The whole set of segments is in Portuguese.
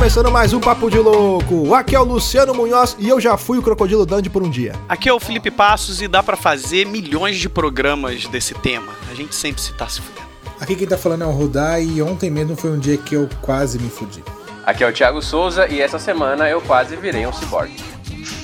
começando mais um Papo de Louco. Aqui é o Luciano Munhoz e eu já fui o Crocodilo Dandy por um dia. Aqui é o Felipe Passos e dá pra fazer milhões de programas desse tema. A gente sempre se tá se fudendo. Aqui quem tá falando é o Rudá e ontem mesmo foi um dia que eu quase me fudi. Aqui é o Thiago Souza e essa semana eu quase virei um cyborg.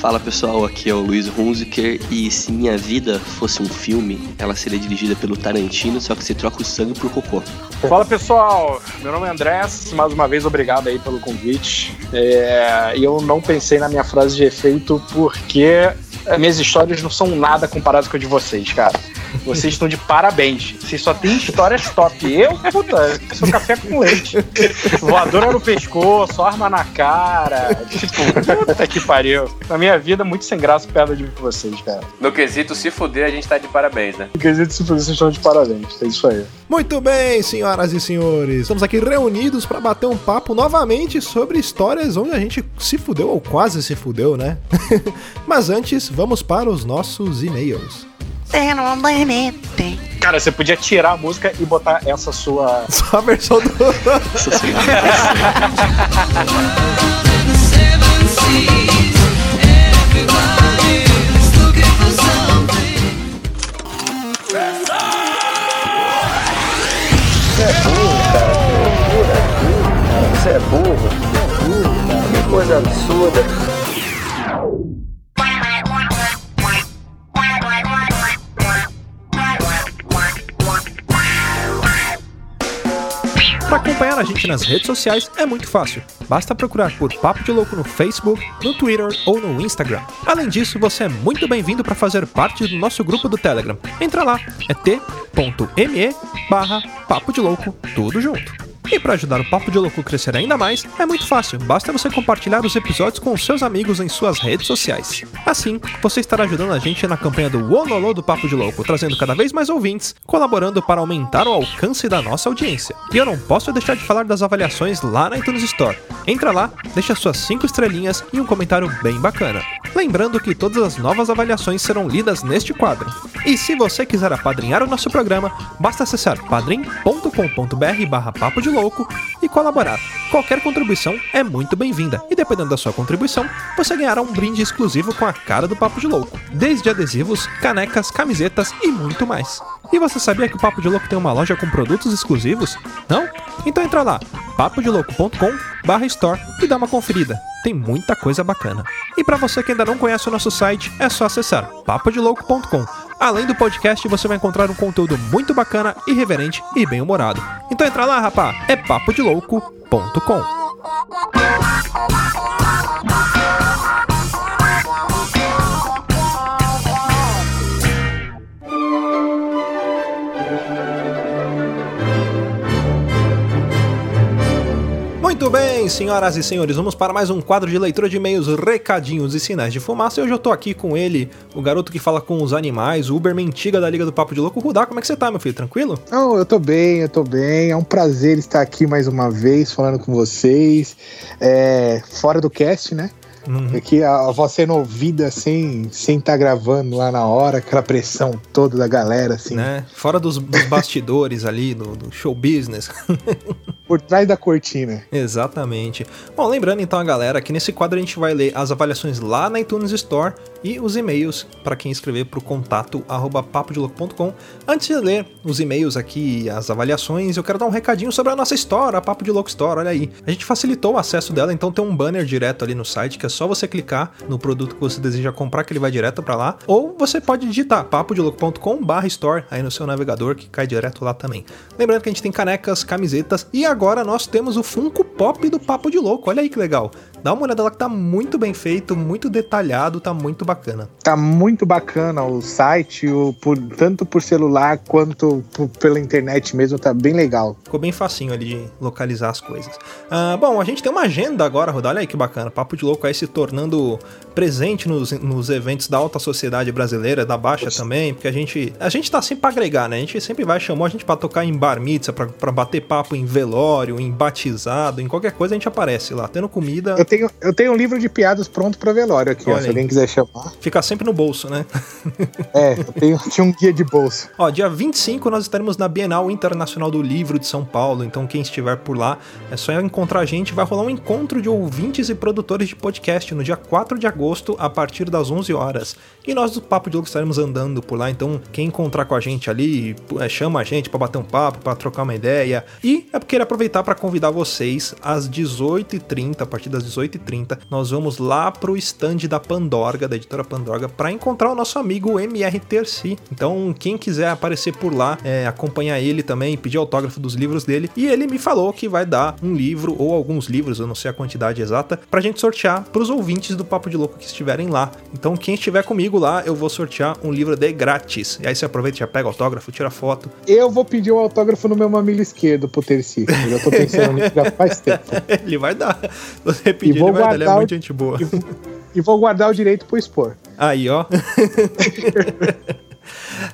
Fala pessoal, aqui é o Luiz Hunziker e se minha vida fosse um filme, ela seria dirigida pelo Tarantino, só que você troca o sangue por cocô. Fala pessoal, meu nome é André, mais uma vez obrigado aí pelo convite. É, eu não pensei na minha frase de efeito porque minhas histórias não são nada comparadas com a de vocês, cara. Vocês estão de parabéns. Vocês só têm histórias top. Eu, puta, sou café com leite. Voadora no pescoço, arma na cara. Tipo, puta que pariu. Na minha vida, muito sem graça perto de vocês, cara. No quesito se fuder, a gente tá de parabéns, né? No quesito se fuder, vocês estão de parabéns. É isso aí. Muito bem, senhoras e senhores. Estamos aqui reunidos para bater um papo novamente sobre histórias onde a gente se fudeu ou quase se fudeu, né? Mas antes, vamos para os nossos e-mails. Cara, você podia tirar a música e botar essa sua. Só a versão do. Você é burro, cara. Você é burro. Você é burro, cara. Que coisa absurda. Para acompanhar a gente nas redes sociais é muito fácil. Basta procurar por Papo de Louco no Facebook, no Twitter ou no Instagram. Além disso, você é muito bem-vindo para fazer parte do nosso grupo do Telegram. Entra lá, é t.me barra Papo de Louco, tudo junto. E para ajudar o Papo de Louco a crescer ainda mais, é muito fácil, basta você compartilhar os episódios com seus amigos em suas redes sociais. Assim, você estará ajudando a gente na campanha do Wololô do Papo de Louco, trazendo cada vez mais ouvintes, colaborando para aumentar o alcance da nossa audiência. E eu não posso deixar de falar das avaliações lá na iTunes Store. Entra lá, deixa suas 5 estrelinhas e um comentário bem bacana. Lembrando que todas as novas avaliações serão lidas neste quadro. E se você quiser apadrinhar o nosso programa, basta acessar padrim.com.br barra papo de louco e colaborar. Qualquer contribuição é muito bem-vinda e dependendo da sua contribuição, você ganhará um brinde exclusivo com a cara do Papo de Louco, desde adesivos, canecas, camisetas e muito mais. E você sabia que o Papo de Louco tem uma loja com produtos exclusivos? Não? Então entra lá, papodelouco.com/store e dá uma conferida. Tem muita coisa bacana. E para você que ainda não conhece o nosso site, é só acessar papodelouco.com. Além do podcast, você vai encontrar um conteúdo muito bacana, irreverente e bem-humorado. Então entra lá, rapá, é papodelouco.com. senhoras e senhores, vamos para mais um quadro de leitura de e-mails, recadinhos e sinais de fumaça. E hoje eu tô aqui com ele, o garoto que fala com os animais, o Uber Mentiga da Liga do Papo de Louco. Rudá, como é que você tá, meu filho? Tranquilo? Oh, eu tô bem, eu tô bem. É um prazer estar aqui mais uma vez falando com vocês. É, fora do cast, né? Uhum. Aqui a, a voz sendo ouvida sem sem estar tá gravando lá na hora, aquela pressão toda da galera, assim. Né? Fora dos, dos bastidores ali, do, do show business. Por trás da cortina. Exatamente. Bom, lembrando então a galera que nesse quadro a gente vai ler as avaliações lá na iTunes Store e os e-mails para quem escrever para o contato arroba. Antes de ler os e-mails aqui, as avaliações, eu quero dar um recadinho sobre a nossa Store, a Papo de Louco Store, olha aí. A gente facilitou o acesso dela, então tem um banner direto ali no site que é só você clicar no produto que você deseja comprar que ele vai direto para lá, ou você pode digitar papodelouco.com/store aí no seu navegador que cai direto lá também. Lembrando que a gente tem canecas, camisetas e agora nós temos o Funko Pop do Papo de Louco. Olha aí que legal. Dá uma olhada lá que tá muito bem feito, muito detalhado, tá muito bacana. Tá muito bacana o site, o, por, tanto por celular quanto por, pela internet mesmo, tá bem legal. Ficou bem facinho ali de localizar as coisas. Ah, bom, a gente tem uma agenda agora, Rodar, olha aí que bacana. Papo de Louco aí se tornando presente nos, nos eventos da alta sociedade brasileira, da baixa também, porque a gente, a gente tá sempre pra agregar, né? A gente sempre vai, chamou a gente pra tocar em bar mitzvah, pra, pra bater papo em velório, em batizado, em qualquer coisa a gente aparece lá, tendo comida. Eu tenho, eu tenho um livro de piadas pronto para velório aqui, ó, se alguém quiser chamar. Fica sempre no bolso, né? é, eu tenho, tinha um guia de bolso. Ó, dia 25 nós estaremos na Bienal Internacional do Livro de São Paulo, então quem estiver por lá é só encontrar a gente. Vai rolar um encontro de ouvintes e produtores de podcast no dia 4 de agosto, a partir das 11 horas. E nós do Papo de Louco estaremos andando por lá, então quem encontrar com a gente ali, é, chama a gente para bater um papo, para trocar uma ideia. E eu queria aproveitar para convidar vocês às 18h30, a partir das 18h30, nós vamos lá pro stand da Pandorga, da editora Pandorga, para encontrar o nosso amigo MR Terci. Então, quem quiser aparecer por lá, é, acompanhar ele também, pedir autógrafo dos livros dele. E ele me falou que vai dar um livro ou alguns livros, eu não sei a quantidade exata, pra gente sortear pros ouvintes do Papo de Louco que estiverem lá. Então, quem estiver comigo lá, eu vou sortear um livro de grátis. E aí você aproveita, já pega autógrafo, tira foto. Eu vou pedir o um autógrafo no meu mamilo esquerdo pro Terci. Eu já tô pensando nisso já faz tempo. ele vai dar. Você pedir, ele vai dar, ele é muito gente boa. E, e vou guardar o direito pro expor. Aí, ó.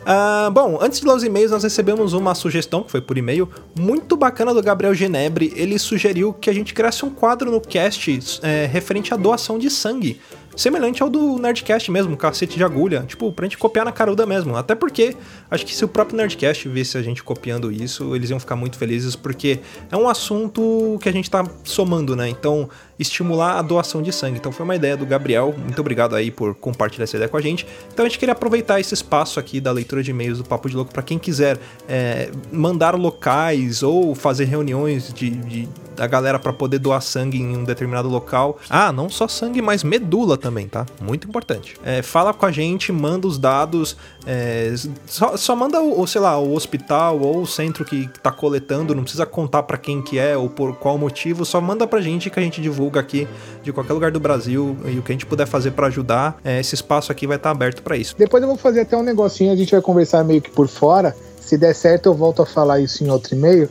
Uh, bom, antes de ler os e-mails, nós recebemos uma sugestão, que foi por e-mail, muito bacana do Gabriel Genebre. Ele sugeriu que a gente criasse um quadro no cast é, referente à doação de sangue semelhante ao do Nerdcast mesmo, cacete de agulha, tipo, pra gente copiar na caruda mesmo. Até porque acho que se o próprio Nerdcast visse a gente copiando isso, eles iam ficar muito felizes, porque é um assunto que a gente tá somando, né? Então, estimular a doação de sangue. Então, foi uma ideia do Gabriel. Muito obrigado aí por compartilhar essa ideia com a gente. Então, a gente queria aproveitar esse espaço aqui da leitura de e-mails do Papo de Louco para quem quiser é, mandar locais ou fazer reuniões de, de da galera para poder doar sangue em um determinado local. Ah, não só sangue, mas medula também, tá? Muito importante. É, fala com a gente, manda os dados, é, só, só, manda o, sei lá, o hospital ou o centro que tá coletando, não precisa contar para quem que é ou por qual motivo, só manda pra gente que a gente divulga aqui de qualquer lugar do Brasil e o que a gente puder fazer para ajudar, é, esse espaço aqui vai estar tá aberto para isso. Depois eu vou fazer até um negocinho, a gente vai conversar meio que por fora. Se der certo, eu volto a falar isso em outro e-mail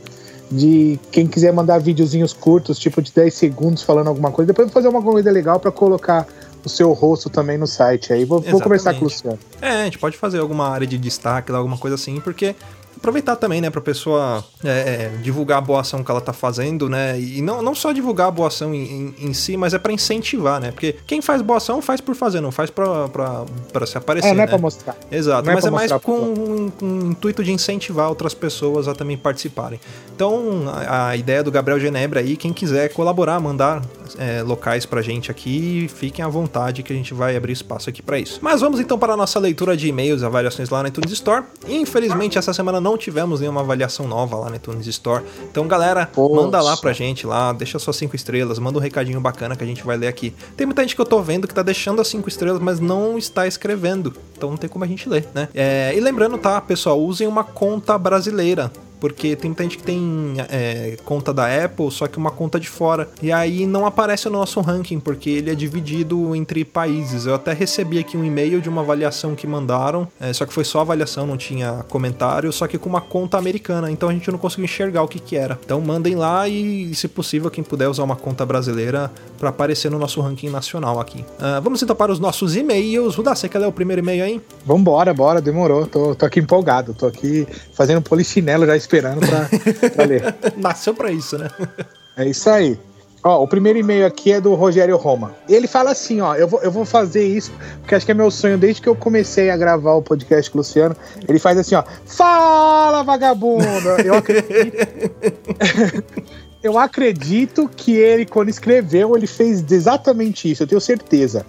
de quem quiser mandar videozinhos curtos, tipo de 10 segundos falando alguma coisa. Depois eu vou fazer uma coisa legal para colocar o seu rosto também no site aí. Vou, vou conversar com o Luciano. É, a gente pode fazer alguma área de destaque, alguma coisa assim, porque aproveitar também, né, pra pessoa é, é, divulgar a boa ação que ela tá fazendo, né? E não, não só divulgar a boa ação em, em, em si, mas é para incentivar, né? Porque quem faz boa ação faz por fazer, não faz pra, pra, pra se aparecer. É, não é pra mostrar. Exato, não é mas é, é mais com um, um, intuito de incentivar outras pessoas a também participarem. Então, a, a ideia do Gabriel Genebra aí, quem quiser colaborar, mandar é, locais pra gente aqui, fiquem à vontade que a gente vai abrir espaço aqui para isso. Mas vamos então para a nossa leitura de e-mails, avaliações lá na iTunes Store. Infelizmente, essa semana não tivemos nenhuma avaliação nova lá na iTunes Store. Então, galera, Poxa. manda lá pra gente lá, deixa suas cinco estrelas, manda um recadinho bacana que a gente vai ler aqui. Tem muita gente que eu tô vendo que tá deixando as cinco estrelas, mas não está escrevendo. Então não tem como a gente ler, né? É, e lembrando, tá, pessoal, usem uma conta brasileira porque tem muita gente que tem é, conta da Apple, só que uma conta de fora. E aí não aparece no nosso ranking, porque ele é dividido entre países. Eu até recebi aqui um e-mail de uma avaliação que mandaram, é, só que foi só avaliação, não tinha comentário, só que com uma conta americana. Então a gente não conseguiu enxergar o que, que era. Então mandem lá e, se possível, quem puder usar uma conta brasileira para aparecer no nosso ranking nacional aqui. Uh, vamos então para os nossos e-mails. Rudá, você quer ler o primeiro e-mail aí? Vambora, bora, demorou. Tô, tô aqui empolgado, tô aqui fazendo polichinelo já pra, pra ler. Nasceu pra isso, né? É isso aí. Ó, o primeiro e-mail aqui é do Rogério Roma. Ele fala assim, ó, eu vou, eu vou fazer isso, porque acho que é meu sonho desde que eu comecei a gravar o podcast com o Luciano. Ele faz assim, ó, fala, vagabundo! Eu acredito... eu acredito que ele, quando escreveu, ele fez exatamente isso, eu tenho certeza.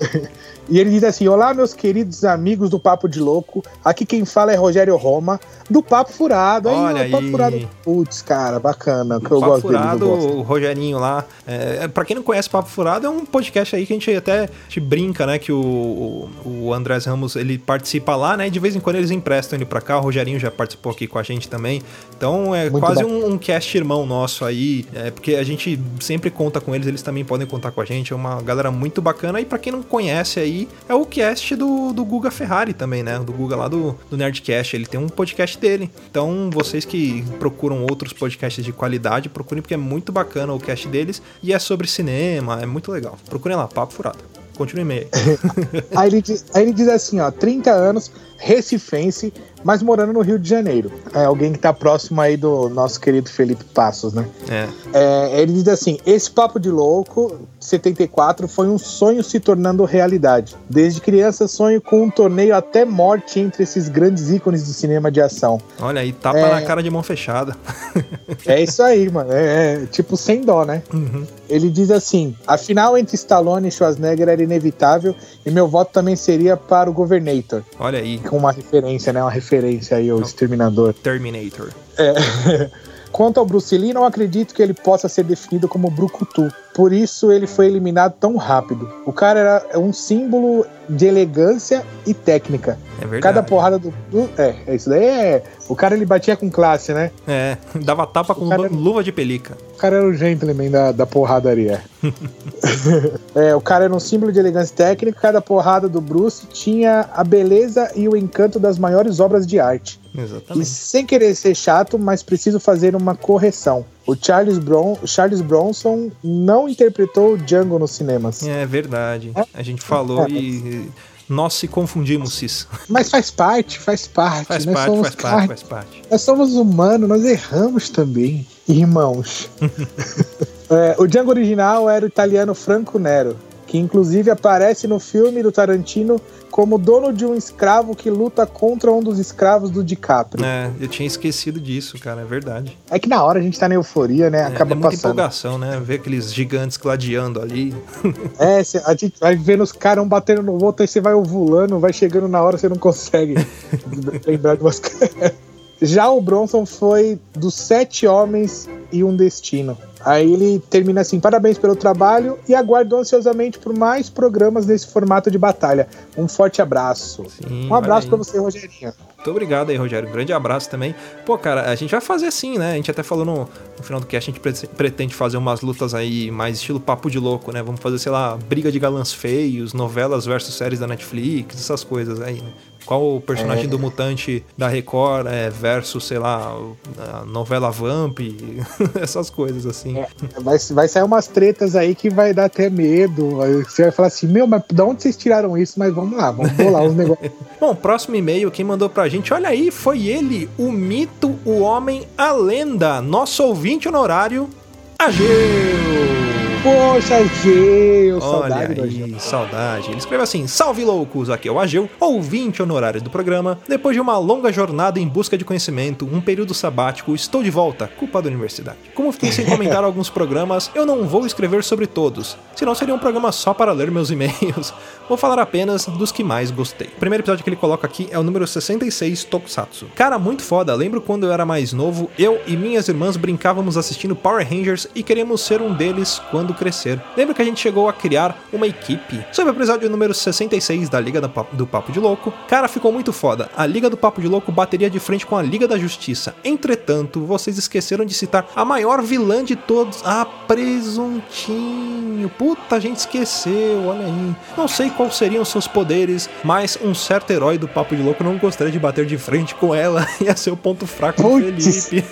E ele diz assim: Olá, meus queridos amigos do Papo de Louco. Aqui quem fala é Rogério Roma, do Papo Furado. Olha aí, Papo Furado. Putz, cara, bacana. Que eu Papo gosto Furado, dele, o Rogerinho lá. É, pra quem não conhece Papo Furado, é um podcast aí que a gente até te brinca, né? Que o, o, o Andrés Ramos ele participa lá, né? E de vez em quando eles emprestam ele pra cá. O Rogerinho já participou aqui com a gente também. Então é Muito quase um, um, cast irmão nosso aí. É, porque a gente sempre conta com eles, eles também podem contar com a gente. É uma galera muito bacana. E pra quem não conhece aí, é o cast do, do Guga Ferrari também, né? Do Guga lá do, do Nerdcast. Ele tem um podcast dele. Então, vocês que procuram outros podcasts de qualidade, procurem porque é muito bacana o cast deles. E é sobre cinema, é muito legal. Procurem lá, Papo Furado. Continue meio. aí, ele diz, aí ele diz assim, ó, 30 anos, recifense, mas morando no Rio de Janeiro. É alguém que tá próximo aí do nosso querido Felipe Passos, né? É. É, ele diz assim: esse papo de louco 74 foi um sonho se tornando realidade. Desde criança sonho com um torneio até morte entre esses grandes ícones do cinema de ação. Olha aí, tapa É. na cara de mão fechada. É isso aí, mano. É, é tipo sem dó, né? Uhum. Ele diz assim: a final entre Stallone e Schwarzenegger era inevitável e meu voto também seria para o Governator. Olha aí, Com uma referência, né? Uma referência aí ao Exterminador. Terminator. É. Quanto ao Bruce Lee, não acredito que ele possa ser definido como brucutu. Por isso ele foi eliminado tão rápido. O cara era um símbolo de elegância e técnica. É verdade. Cada porrada do, do- É, é isso daí é. O cara ele batia com classe, né? É, dava tapa com cara- luva de pelica. O cara era o gentleman da, da porradaria. é, o cara era um símbolo de elegância técnica. Cada porrada do Bruce tinha a beleza e o encanto das maiores obras de arte. E Exatamente. sem querer ser chato, mas preciso fazer uma correção. O Charles, Bron Charles Bronson não interpretou o Django nos cinemas. É verdade. A gente falou É. e nós se confundimos, Cis. Mas faz parte, faz parte. Faz nós parte, somos faz parte, faz parte. Nós somos humanos, nós erramos também, irmãos. É, o Django original era o italiano Franco Nero, que inclusive aparece no filme do Tarantino como dono de um escravo que luta contra um dos escravos do DiCaprio. É, eu tinha esquecido disso, cara, é verdade. É que na hora a gente tá na euforia, né? É, Acaba é muita passando. empolgação, né? Ver aqueles gigantes gladiando ali. É, cê- a gente vai vendo os caras um batendo no outro, aí você vai ovulando, vai chegando na hora, você não consegue lembrar de umas coisas. Já o Bronson foi dos sete homens e um destino. Aí ele termina assim: parabéns pelo trabalho e aguardo ansiosamente por mais programas nesse formato de batalha. Um forte abraço. Sim, um abraço aí. você, Rogerinho. Muito obrigado aí, Rogério. Um grande abraço também. Pô, cara, a gente vai fazer assim, né? A gente até falou no, no final do cast, a gente pre- pretende fazer umas lutas aí mais estilo papo de louco, né? Vamos fazer, sei lá, briga de galãs feios, novelas versus séries da Netflix, essas coisas aí, né? Qual o personagem É. do mutante da Record é, versus, sei lá, a novela Vamp, essas coisas assim. É. Vai, vai sair umas tretas aí que vai dar até medo. Você vai falar assim: meu, mas de onde vocês tiraram isso? Mas vamos lá, vamos bolar os negócios. Bom, próximo e-mail, quem mandou pra gente, olha aí, foi ele, o mito, o homem, a lenda, nosso ouvinte honorário, Ageu! Poxa, Geu, Olha saudade do aí, saudade. Ele escreve assim: Salve loucos, aqui é o Ageu, ouvinte honorário do programa. Depois de uma longa jornada em busca de conhecimento, um período sabático, estou de volta, culpa da universidade. Como fiquei sem comentar alguns programas, eu não vou escrever sobre todos, senão seria um programa só para ler meus e-mails. Vou falar apenas dos que mais gostei. O primeiro episódio que ele coloca aqui é o número 66, Tokusatsu. Cara, muito foda. Lembro quando eu era mais novo, eu e minhas irmãs brincávamos assistindo Power Rangers e queríamos ser um deles quando crescer. Lembro que a gente chegou a criar uma equipe. Sobre o episódio número 66 da Liga do Papo, de Louco, cara, ficou muito foda. A Liga do Papo de Louco bateria de frente com a Liga da Justiça. Entretanto, vocês esqueceram de citar a maior vilã de todos, a Presuntinho. Puta, a gente esqueceu, olha aí. Não sei quais seriam seus poderes, mas um certo herói do Papo de Louco não gostaria de bater de frente com ela. Ia ser o ponto fraco do. Felipe.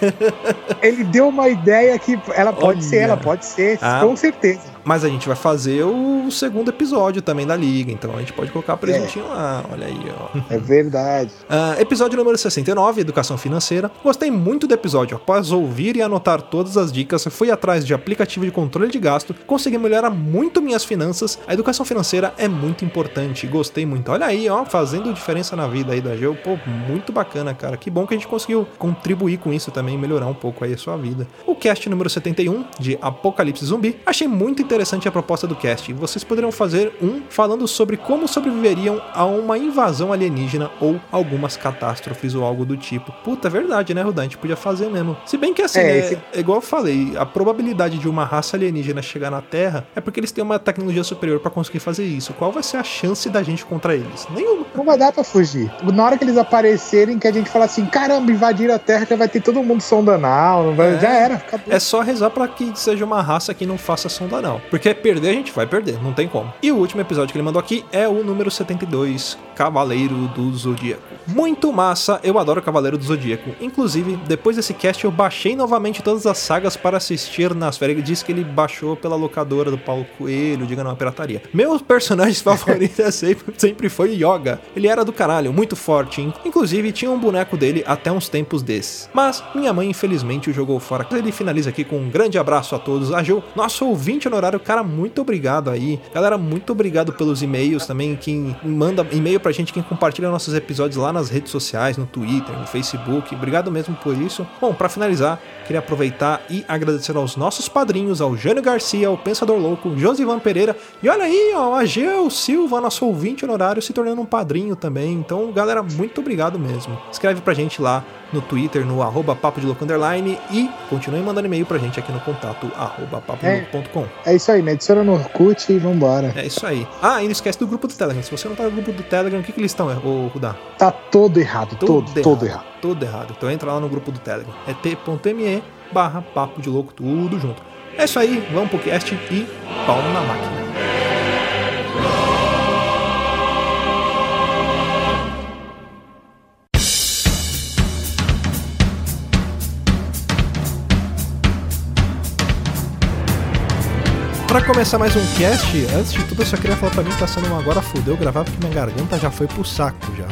Ele deu uma ideia que ela pode Olha. ser, ela pode ser, Ah. com certeza. Mas a gente vai fazer o segundo episódio também da Liga, então a gente pode colocar presuntinho lá, olha aí, ó. É verdade. Ah, episódio número 69, Educação Financeira. Gostei muito do episódio. Após ouvir e anotar todas as dicas, fui atrás de aplicativo de controle de gasto, consegui melhorar muito minhas finanças. A educação financeira é muito importante. Gostei muito. Olha aí, ó, fazendo diferença na vida aí da Geo. Pô, muito bacana, cara. Que bom que a gente conseguiu contribuir com isso também, melhorar um pouco aí a sua vida. O cast número 71, de Apocalipse Zumbi. Achei muito interessante a proposta do cast. Vocês poderiam fazer um falando sobre como sobreviveriam a uma invasão alienígena ou algumas catástrofes ou algo do tipo. Puta, é verdade, né, Rudan? A gente podia fazer mesmo. Se bem que assim, É, né, é igual eu falei, a probabilidade de uma raça alienígena chegar na Terra é porque eles têm uma tecnologia superior pra conseguir fazer isso. Qual vai ser a chance da gente contra eles? Nenhuma. Não vai dar pra fugir. Na hora que eles aparecerem, que a gente fala assim, caramba, invadiram a Terra, já vai ter todo mundo sondando, não vai, É. já era. Acabou. É só rezar pra que seja uma raça que não faça faça sonda não. Porque perder a gente vai perder, não tem como. E o último episódio que ele mandou aqui é o número 72, Cavaleiro do Zodíaco. Muito massa, eu adoro Cavaleiro do Zodíaco. Inclusive, depois desse cast eu baixei novamente todas as sagas para assistir nas férias. Ele disse que ele baixou pela locadora do Paulo Coelho, diga não, é pirataria. Meu personagem favorito é sempre, sempre foi Yoga. Ele era do caralho, muito forte. Inclusive, tinha um boneco dele até uns tempos desses. Mas minha mãe, infelizmente, o jogou fora. Ele finaliza aqui com um grande abraço a todos. A Gil, nosso ouvinte honorário, cara, muito obrigado aí. Galera, muito obrigado pelos e-mails também. Quem manda e-mail pra gente, quem compartilha nossos episódios lá nas redes sociais, no Twitter, no Facebook. Obrigado mesmo por isso. Bom, para finalizar, queria aproveitar e agradecer aos nossos padrinhos, ao Jânio Garcia, ao Pensador Louco, Josivan Pereira. E olha aí, ó, a Geu Silva, nosso ouvinte honorário, se tornando um padrinho também. Então, galera, muito obrigado mesmo. Escreve pra gente lá no Twitter, no arroba papo de louco underline e continue mandando e-mail pra gente aqui no contato arroba papo.com. É, é isso aí, me adiciona no Orkut e vambora. É isso aí. Ah, e não esquece do grupo do Telegram. Se você não tá no grupo do Telegram, o que, que eles estão, ô Rudá? Tá todo errado, todo, todo, errado, todo errado. Todo errado. Então entra lá no grupo do Telegram. É t.me barra papo de louco, tudo junto. É isso aí, vamos pro cast e pau na máquina. Pra começar mais um cast, antes de tudo eu só queria falar pra mim que tá sendo um agora fudeu gravar porque minha garganta já foi pro saco já.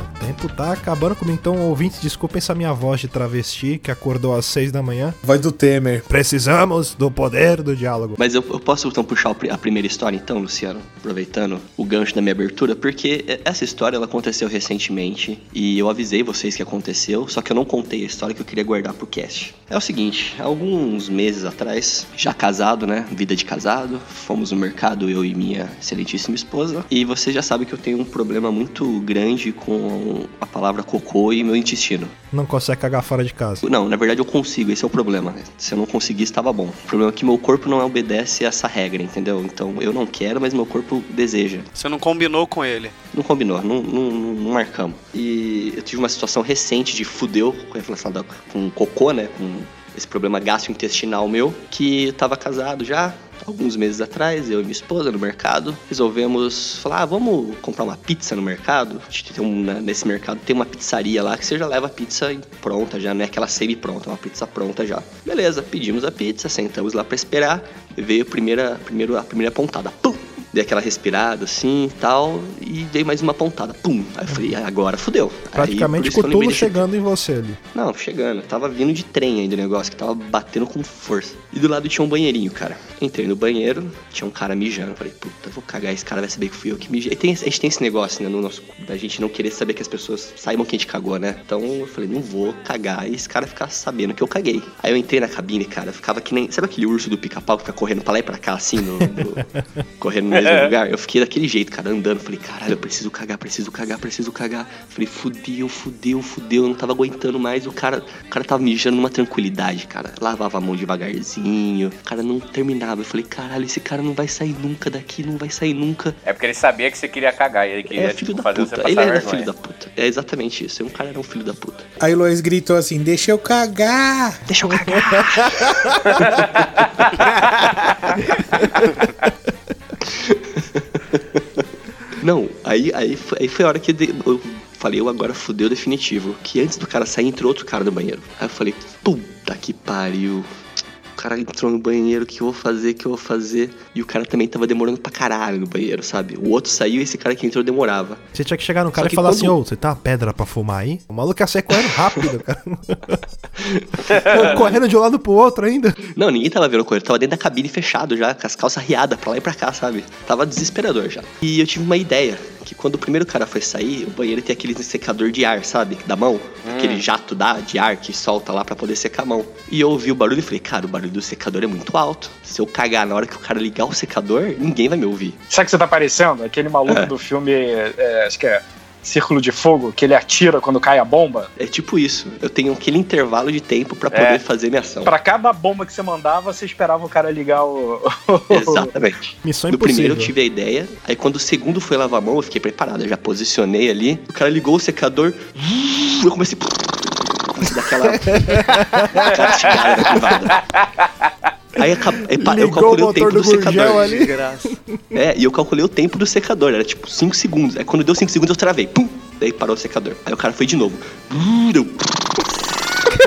Tá acabando comigo, então ouvintes, desculpem essa minha voz de travesti que acordou às seis da manhã. Voz do Temer. Precisamos do poder do diálogo. Mas eu, eu posso então puxar a primeira história então, Luciano, aproveitando o gancho da minha abertura, porque essa história ela aconteceu recentemente e eu avisei vocês que aconteceu, só que eu não contei a história que eu queria guardar pro cast. É o seguinte, alguns meses atrás, já casado, né, vida de casado, fomos no mercado, eu e minha excelentíssima esposa. E você já sabe que eu tenho um problema muito grande com a palavra cocô e meu intestino. Não consegue cagar fora de casa? Não, na verdade eu consigo, esse é o problema. Né? Se eu não conseguir, estava bom. O problema é que meu corpo não obedece a essa regra, entendeu? Então eu não quero, mas meu corpo deseja. Você não combinou com ele? Não combinou, não, não, não marcamos. E eu tive uma situação recente de fudeu com relação com cocô, né? Com esse problema gastrointestinal meu, que eu tava casado já, alguns meses atrás, eu e minha esposa no mercado, resolvemos falar, ah, vamos comprar uma pizza no mercado. A um, né, nesse mercado tem uma pizzaria lá que você já leva a pizza pronta, já não é aquela semi-pronta, é uma pizza pronta já. Beleza, pedimos a pizza, sentamos lá para esperar, veio a primeira, primeiro, a primeira pontada. Pum! Dei aquela respirada assim e tal, e dei mais uma pontada. Pum! Aí eu falei, agora fudeu. Praticamente com tudo chegando em você ali. Não, chegando. Tava vindo de trem ainda o negócio, que tava batendo com força. E do lado tinha um banheirinho, cara. Entrei no banheiro, tinha um cara mijando. Falei, puta, vou cagar, esse cara vai saber que fui eu que mijei. E tem, a gente tem esse negócio, né, no nosso. Da gente não querer saber que as pessoas saibam que a gente cagou, né? Então eu falei, não vou cagar. E esse cara ficar sabendo que eu caguei. Aí eu entrei na cabine, cara, ficava que nem. Sabe aquele urso do pica-pau que fica correndo pra lá e pra cá, assim, no, no... correndo no mesmo lugar? Eu fiquei daquele jeito, cara, andando. Falei, caralho, eu preciso cagar, preciso cagar, preciso cagar. Falei, fudeu, fudeu, fudeu. Eu não tava aguentando mais. O cara, o cara tava mijando numa tranquilidade, cara. Lavava a mão devagarzinho. O cara não terminava. Eu falei, caralho, esse cara não vai sair nunca daqui, não vai sair nunca. É porque ele sabia que você queria cagar. E ele queria, é, filho tipo, da fazer puta. você Ele era vergonha. filho da puta. É exatamente isso. Um cara era um filho da puta. Aí Lois gritou assim: Deixa eu cagar. Deixa eu cagar. Não, aí, aí, aí foi a hora que eu falei, eu agora fudeu definitivo. Que antes do cara sair, entrou outro cara no banheiro. Aí eu falei, puta que pariu. O cara entrou no banheiro, o que eu vou fazer, o que eu vou fazer? E o cara também tava demorando pra caralho no banheiro, sabe? O outro saiu e esse cara que entrou demorava. Você tinha que chegar no cara Só e falar quando- assim, ô, você tá uma pedra pra fumar aí? O maluco ia sair correndo rápido, cara. correndo de um lado pro outro ainda. Não, ninguém tava vendo ele, tava dentro da cabine fechado já, com as calças riadas pra lá e pra cá, sabe? Tava desesperador já. E eu tive uma ideia, que quando o primeiro cara foi sair, o banheiro tem aquele secador de ar, sabe? Da mão, aquele jato da, de ar que solta lá pra poder secar a mão. E eu ouvi o barulho e falei, cara, o barulho do secador é muito alto. Se eu cagar na hora que o cara ligar o secador, ninguém vai me ouvir. Sabe o que você tá parecendo? Aquele maluco É. do filme, é, acho que é Círculo de Fogo, que ele atira quando cai a bomba. É tipo isso, eu tenho aquele intervalo de tempo pra poder É. fazer minha ação. Pra cada bomba que você mandava, você esperava o cara ligar o. Exatamente. Missão No primeiro impossível. eu tive a ideia, aí quando o segundo foi lavar a mão, eu fiquei preparado, eu já posicionei ali. O cara ligou o secador, eu comecei. Comecei a dar aquela. aquela esticada na privada. Aí eu Ligou o calculei o, motor tempo do do, secador. Ali. Desgraça. É, e eu calculei o tempo do secador, era tipo 5 segundos. Aí quando deu 5 segundos eu travei, pum! Daí parou o secador. Aí o cara foi de novo. Brrr, Deu,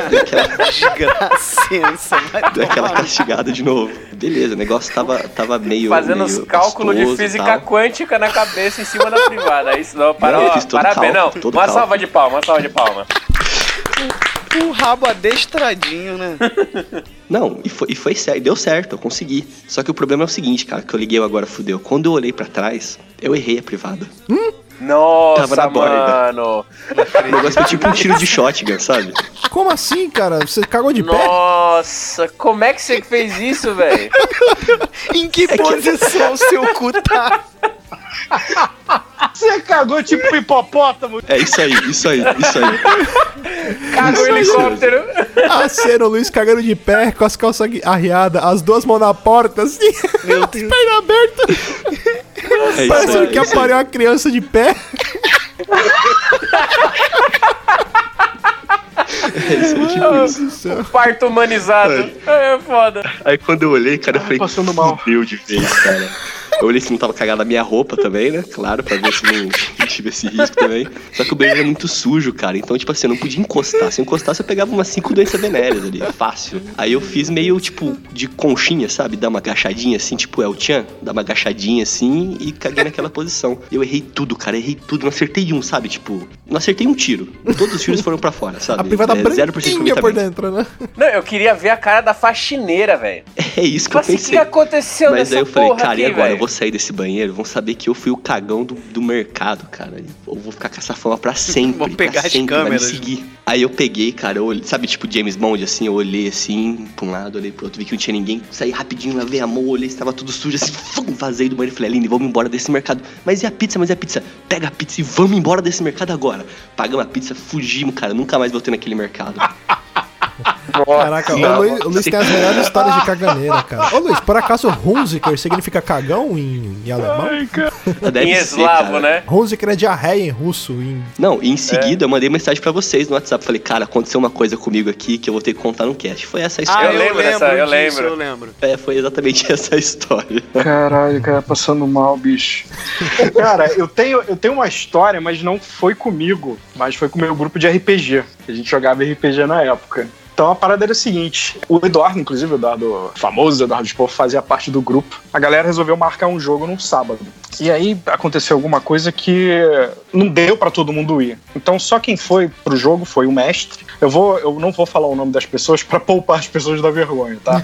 deu aquela, Desgracença. vai deu aquela tomar. castigada de novo. Beleza, o negócio tava, tava meio. Fazendo meio os cálculos de física quântica na cabeça em cima da privada. Isso não, para, Não, eu ó, parabéns, cálculo, não. Uma cálculo. salva de palma, uma salva de palma. O rabo adestradinho, né? Não, e foi, e foi certo, deu certo, eu consegui. Só que o problema é o seguinte, cara, que eu liguei agora fudeu. Quando eu olhei pra trás, eu errei a privada. Nossa, Tava na borda. mano. O negócio foi tipo um tiro de shotgun, sabe? Como assim, cara? Você cagou de pé? Nossa, como é que você fez isso, velho? Em que posição o seu cu tá? Você cagou tipo hipopótamo. É isso aí, isso aí, isso aí. Cagou o helicóptero. A cena, o Luiz cagando de pé, com as calças arriadas, as duas mãos na porta, assim, Meu as Deus. pernas abertas, É isso aí. que parir uma criança de pé. É isso aí, tipo isso. do céu. Parto humanizado. É foda. Aí quando eu olhei, cara, eu falei, passando mal. fudeu de vez, cara. Eu olhei se não tava cagada a minha roupa também, né? Claro, pra ver se não tive esse risco também. Só que o banheiro é muito sujo, cara. Então, tipo assim, eu não podia encostar. Se eu encostasse, eu pegava umas cinco doenças venéreas ali. Fácil. Aí eu fiz meio, tipo, de conchinha, sabe? Dar uma agachadinha assim, tipo El Chan. Dar uma agachadinha assim e caguei naquela posição. Eu errei tudo, cara. Errei tudo. Não acertei um, sabe? Tipo, não acertei um tiro. Todos os tiros foram pra fora, sabe? A privada é, 0% de branquinha por dentro, né? Não, eu queria ver a cara da faxineira, velho. É isso que Tipo eu assim, o que pensei. aconteceu Mas nessa aí eu falei, porra cara, aqui, e agora? Eu velho? Vou sair desse banheiro, vão saber que eu fui o cagão do, do mercado, cara. Eu vou ficar com essa fama pra sempre. Vão pegar pra sempre, vai me câmeras. seguir. Aí eu peguei, cara, eu olhei- sabe, tipo James Bond, assim, eu olhei assim, pra um lado, olhei pro outro, vi que não tinha ninguém, saí rapidinho, lavei a mão, olhei, estava tudo sujo, assim, fum, vazei do banheiro, falei, Aline, vamos embora desse mercado. Mas e a pizza, mas e a pizza? Pega a pizza e vamos embora desse mercado agora. Pagamos a pizza, fugimos, cara, nunca mais voltei naquele mercado. Caraca, o Luiz, o Luiz tem as melhores histórias de caganeira, cara. Ô Luiz, por acaso Hunziker significa cagão em, em alemão? Deve Em ser, eslavo, cara. né? Hunziker é diarreia em russo. Em... Não, e em seguida eu mandei mensagem pra vocês no WhatsApp. Falei, cara, aconteceu uma coisa comigo aqui que eu vou ter que contar no cast. Foi essa a Ah, história. eu lembro dessa, eu disso, lembro. eu lembro. É, foi exatamente essa a história. Caralho, cara, passando mal, bicho. Cara, eu tenho, eu tenho uma história, mas não foi comigo, mas foi com o meu grupo de RPG. A gente jogava RPG na época. Então a parada era o seguinte: o Eduardo, inclusive, o Eduardo, famoso Eduardo Spor, fazia parte do grupo. A galera resolveu marcar um jogo num sábado. E aí aconteceu alguma coisa que não deu pra todo mundo ir. Então só quem foi pro jogo foi o mestre. Eu vou, eu não vou falar o nome das pessoas pra poupar as pessoas da vergonha, tá?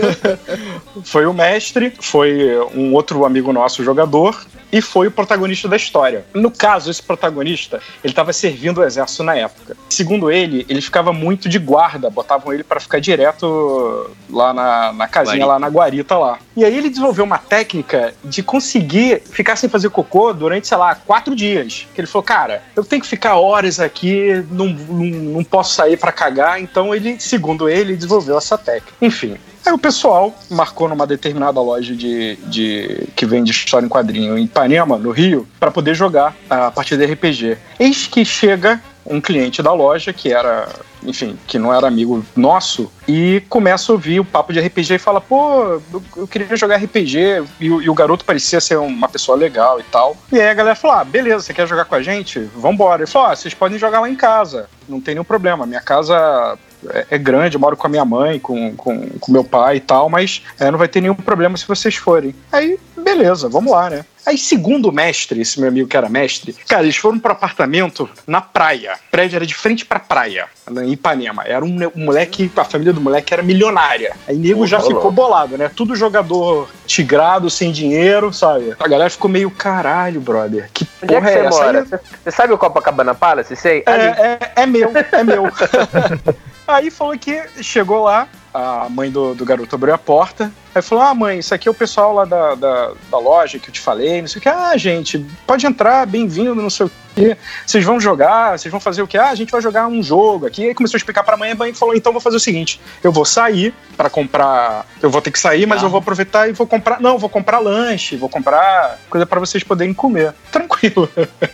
foi o mestre, foi um outro amigo nosso jogador e foi o protagonista da história. No caso, esse protagonista, ele estava servindo o exército na época. Segundo ele, ele ficava muito de guarda, botavam ele para ficar direto lá na, na casinha, Guarita. lá na guarita lá. E aí ele desenvolveu uma técnica de conseguir ficar sem fazer cocô durante, sei lá, quatro dias. Que ele falou, cara, eu tenho que ficar horas aqui, não, não, não posso sair para cagar. Então ele, segundo ele, desenvolveu essa técnica. Enfim, Aí o pessoal marcou numa determinada loja de, de que vende história em quadrinho em Ipanema, no Rio, para poder jogar a partida de RPG. Eis que chega um cliente da loja que era, enfim, que não era amigo nosso e começa a ouvir o papo de RPG e fala: pô, eu, queria jogar RPG e, o- e o garoto parecia ser uma pessoa legal e tal. E aí a galera falou: ah, beleza, você quer jogar com a gente? Vambora. Ele falou: ah, vocês podem jogar lá em casa, não tem nenhum problema. Minha casa é, é grande, eu moro com a minha mãe, com, com, com meu pai e tal, mas é, não vai ter nenhum problema se vocês forem. Aí, beleza, vamos lá, né? Aí, segundo o mestre, esse meu amigo que era mestre, cara, eles foram pro apartamento na praia. O prédio era de frente pra praia, em Ipanema. Era um, um moleque, a família do moleque era milionária. Aí nego já ficou bolado, né? Tudo jogador tigrado, sem dinheiro, sabe? A galera ficou meio, caralho, brother, que Onde é porra que é, você essa? mora? Você sabe o Copacabana Palace? Sei? É, é, é meu, é meu. Aí falou que chegou lá, a mãe do, do garoto abriu a porta. Aí falou: Ah, mãe, isso aqui é o pessoal lá da, da, da loja que eu te falei, não sei o que. Ah, gente, pode entrar, bem-vindo, não sei o aqui. Vocês vão jogar, vocês vão fazer o quê? Ah, a gente vai jogar um jogo aqui. Aí começou a explicar pra mãe, a mãe falou: então vou fazer o seguinte: eu vou sair pra comprar. Eu vou ter que sair, mas eu vou aproveitar e vou comprar. Não, vou comprar lanche, vou comprar coisa pra vocês poderem comer. Tranquilo.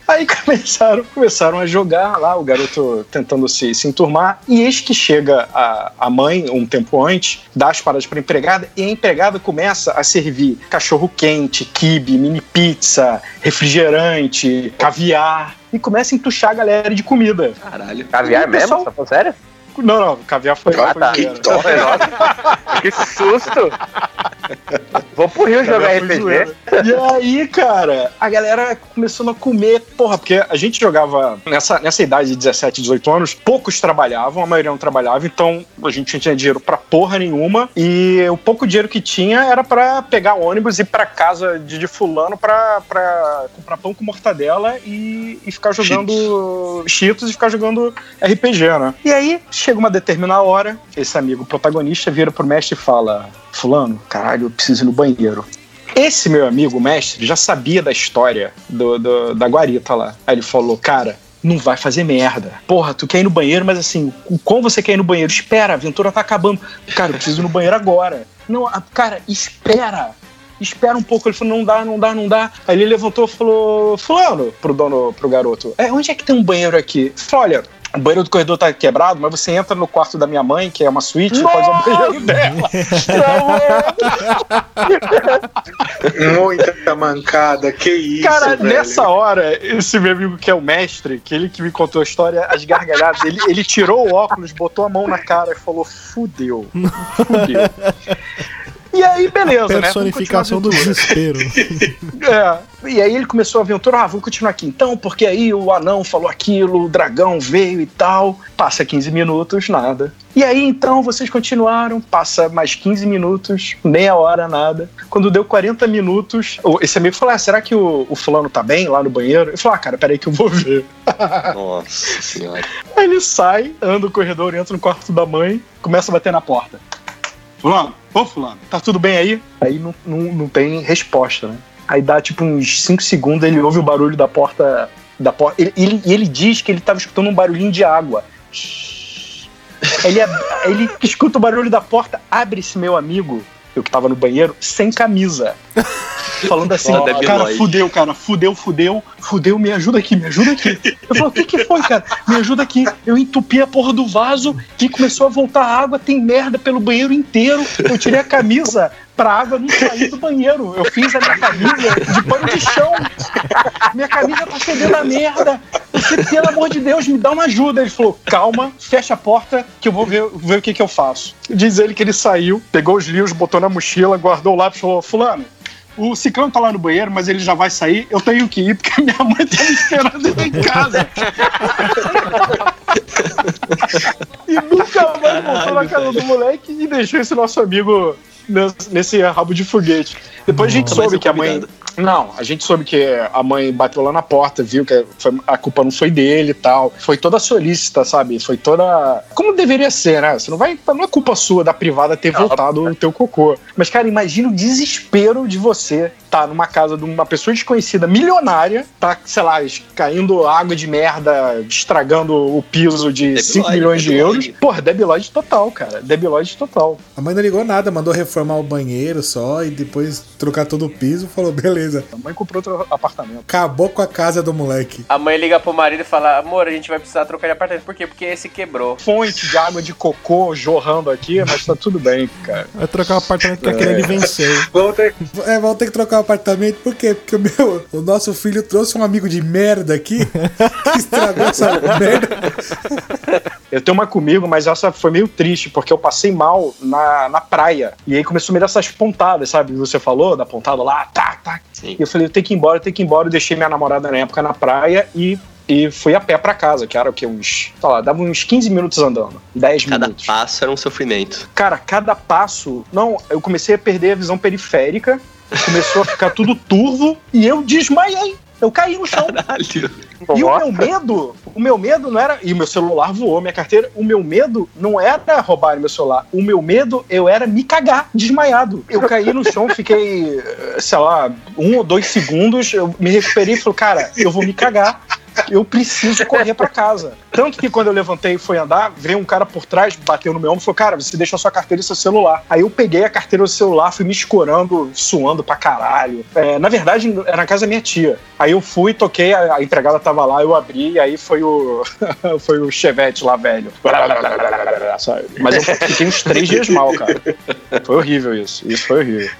Aí começaram, começaram a jogar lá, o garoto tentando se, se enturmar. E eis que chega a, a mãe, um tempo antes, dá as paradas pra empregada, e a empregada começa a servir cachorro quente, kibe, mini pizza, refrigerante, caviar. E começa a entuchar a galera de comida. Caralho. Caviar mesmo? pessoal- Tá sério? Não, não, caviar foi. Ah, foi tá. zoeira. Nossa, que susto! Vou pro Rio jogar RPG. E aí, cara, a galera começando a comer. Porra, porque a gente jogava nessa, nessa idade de 17, 18 anos, poucos trabalhavam, a maioria não trabalhava, então a gente não tinha dinheiro pra porra nenhuma. E o pouco dinheiro que tinha era pra pegar ônibus e ir pra casa de, de fulano pra, pra comprar pão com mortadela e, e ficar jogando Cheetos e ficar jogando RPG, né? E aí, chega uma determinada hora, esse amigo protagonista vira pro mestre e fala: Fulano, caralho, eu preciso ir no banheiro. Esse meu amigo, mestre, já sabia da história do, do- da guarita lá. Aí ele falou, cara. Não vai fazer merda. Porra, tu quer ir no banheiro, mas assim, o quão você quer ir no banheiro? Espera, a aventura tá acabando. Cara, eu preciso ir no banheiro agora. Não, a- cara, espera. Espera um pouco. Ele falou, não dá, não dá, não dá. Aí ele levantou e falou, fulano, pro dono, pro garoto, é, onde é que tem um banheiro aqui? Falou, olha, o banheiro do corredor tá quebrado, mas você entra no quarto da minha mãe, que é uma suíte, e faz o banheiro dela. Muita mancada, que isso. Cara, velho. nessa hora, esse meu amigo que é o mestre, que ele que me contou a história, as gargalhadas, ele, ele tirou o óculos, botou a mão na cara e falou: fudeu. Fudeu. E aí, beleza, né? Vamos Personificação do continuar a desespero. É. E aí ele começou a aventura, ah, vamos continuar aqui então, porque aí o anão falou aquilo, o dragão veio e tal. Passa 15 minutos, nada. E aí então vocês continuaram, passa mais 15 minutos, meia hora, nada. Quando deu 40 minutos, o- esse amigo falou: ah, será que o, o fulano tá bem lá no banheiro? Ele falou: ah, cara, peraí que eu vou ver. Nossa senhora. Aí ele sai, anda o corredor, entra no quarto da mãe, começa a bater na porta. Fulano, ô fulano, tá tudo bem aí? Aí não, não, não tem resposta, né? Aí dá tipo uns 5 segundos, ele ouve o barulho da porta. Da porta. Ele, ele, ele diz que ele tava escutando um barulhinho de água. Ele, ab- ele escuta o barulho da porta, abre esse meu amigo, eu que tava no banheiro, sem camisa. Falando assim, Debbie cara, fudeu, cara, fudeu, fudeu, fudeu, me ajuda aqui, me ajuda aqui. Eu falo, o que que foi, cara? Me ajuda aqui. Eu entupi a porra do vaso e começou a voltar água, tem merda pelo banheiro inteiro. Eu tirei a camisa pra água não sair do banheiro. Eu fiz a minha camisa de pano de chão. Minha camisa tá fedendo a merda. Você, pelo amor de Deus, me dá uma ajuda. Ele falou, calma, fecha a porta que eu vou ver, ver o que que eu faço. Diz ele que ele saiu, pegou os livros, botou na mochila, guardou o lápis e falou, fulano, o Ciclano tá lá no banheiro, mas ele já vai sair. Eu tenho que ir porque minha mãe tá me esperando em casa. e nunca mais voltou na casa do moleque e deixou esse nosso amigo nesse, rabo de foguete. Depois a gente soube que a mãe. convidado. Não, a gente soube que a mãe bateu lá na porta, viu que foi- a culpa não foi dele e tal. Foi toda solícita, sabe? Foi toda. Como deveria ser, né? Você não vai. Não é culpa sua da privada ter voltado o teu cocô. Mas, cara, imagina o desespero de você tá numa casa de uma pessoa desconhecida, milionária, tá, sei lá, caindo água de merda, estragando o piso de Debbie 5 Lloyd, milhões de euros. Lloyd. Porra, Lloyd total, cara. Lloyd total. A mãe não ligou nada, mandou reformar o banheiro só e depois trocar todo o piso. Falou, beleza. A mãe comprou outro apartamento. Acabou com a casa do moleque. A mãe liga pro marido e fala: Amor, a gente vai precisar trocar de apartamento. Por quê? Porque esse quebrou. Fonte de água de cocô jorrando aqui, mas tá tudo bem, cara. Vai trocar o apartamento que aquele ele venceu. Vamos ter- É, vamos ter que trocar o apartamento, por quê? Porque o, meu, o nosso filho trouxe um amigo de merda aqui que estragou essa merda. Eu tenho uma comigo, mas essa foi meio triste, porque eu passei mal na, na praia. E aí começou a me dar essas pontadas, sabe? Você falou da pontada lá, tá, tá. Sim. E eu falei, eu tenho que ir embora, eu tenho que ir embora. Eu deixei minha namorada na época na praia e, e fui a pé pra casa, que era o que? Uns, sei lá, dava uns 15 minutos andando. 10 Cada minutos. passo era um sofrimento. Cara, cada passo. Não, eu comecei a perder a visão periférica, começou a ficar tudo turvo e eu desmaiei. Eu caí no chão. Caralho. E o meu medo, o meu medo não era. E o meu celular voou, minha carteira. O meu medo não era roubar meu celular. O meu medo, eu era me cagar, desmaiado. Eu caí no chão, fiquei, eh, sei lá, um ou dois segundos. Eu me recuperei e falei, cara, eu vou me cagar. Eu preciso correr para casa. Tanto que quando eu levantei e fui andar, veio um cara por trás, bateu no meu ombro e falou: Cara, você deixou sua carteira e seu celular. Aí eu peguei a carteira e o celular, fui me escorando, suando pra caralho. É, na verdade, era na casa da minha tia. Aí eu fui, toquei, a, a empregada tava lá, eu abri, e aí foi o. foi o Chevette lá, velho. Mas eu fiquei uns três dias mal, cara. Foi horrível isso. Isso foi horrível.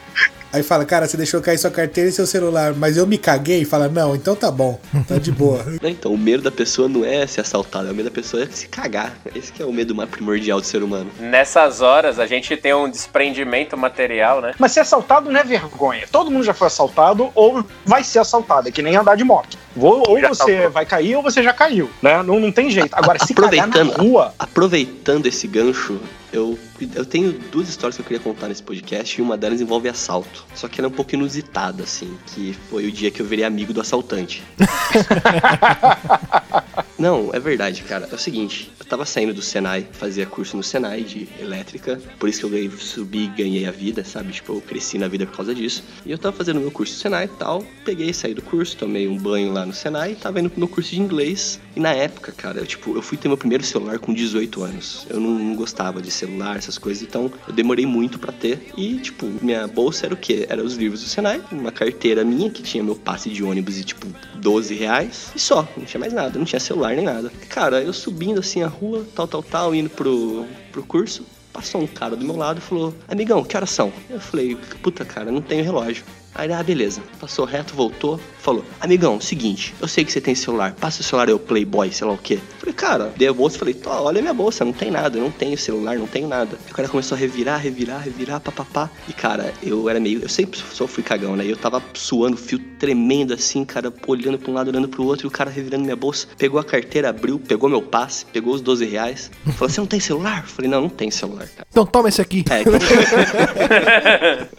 Aí fala, cara, você deixou cair sua carteira e seu celular, mas eu me caguei e fala, não, então tá bom, tá de boa. então, o medo da pessoa não é ser assaltada, o medo da pessoa é se cagar. Esse que é o medo mais primordial do ser humano. Nessas horas, a gente tem um desprendimento material, né? Mas ser assaltado não é vergonha. Todo mundo já foi assaltado ou vai ser assaltado, é que nem andar de moto. Ou, ou você vai cair ou você já caiu, né? Não, não tem jeito. Agora, se aproveitando, cagar na rua... Aproveitando esse gancho, eu, eu tenho duas histórias que eu queria contar nesse podcast e uma delas envolve assalto. Só que ela é um pouco inusitada, assim, que foi o dia que eu virei amigo do assaltante. Não, é verdade, cara. É o seguinte, eu tava saindo do Senai, fazia curso no Senai de elétrica, por isso que eu ganhei, subi e ganhei a vida, sabe? Tipo, eu cresci na vida por causa disso. E eu tava fazendo meu curso no Senai e tal, peguei, saí do curso, tomei um banho lá no Senai e tava indo pro meu curso de inglês. E na época, cara, eu, tipo, eu fui ter meu primeiro celular com 18 anos. Eu não, não gostava de celular, essas coisas, então eu demorei muito para ter. E, tipo, minha bolsa era o quê? Era os livros do Senai, uma carteira minha que tinha meu passe de ônibus e, tipo, 12 reais. E só, não tinha mais nada, não tinha celular nem nada. Cara, eu subindo assim a rua, tal, tal, tal, indo pro, pro curso. Passou um cara do meu lado e falou: Amigão, que horas são? Eu falei: Puta, cara, não tenho relógio. Aí ah, beleza. Passou reto, voltou, falou: Amigão, seguinte, eu sei que você tem celular, passa o celular o Playboy, sei lá o quê. Falei, cara, dei a bolsa falei, olha minha bolsa, não tem nada, eu não tenho celular, não tenho nada. E o cara começou a revirar, revirar, revirar, papapá. E cara, eu era meio. Eu sempre só fui cagão, né? E eu tava suando fio tremendo assim, cara, olhando pra um lado, olhando pro outro, e o cara revirando minha bolsa. Pegou a carteira, abriu, pegou meu passe, pegou os 12 reais. Falou, você não tem celular? Falei, não, não tem celular, cara. Então toma esse aqui. É,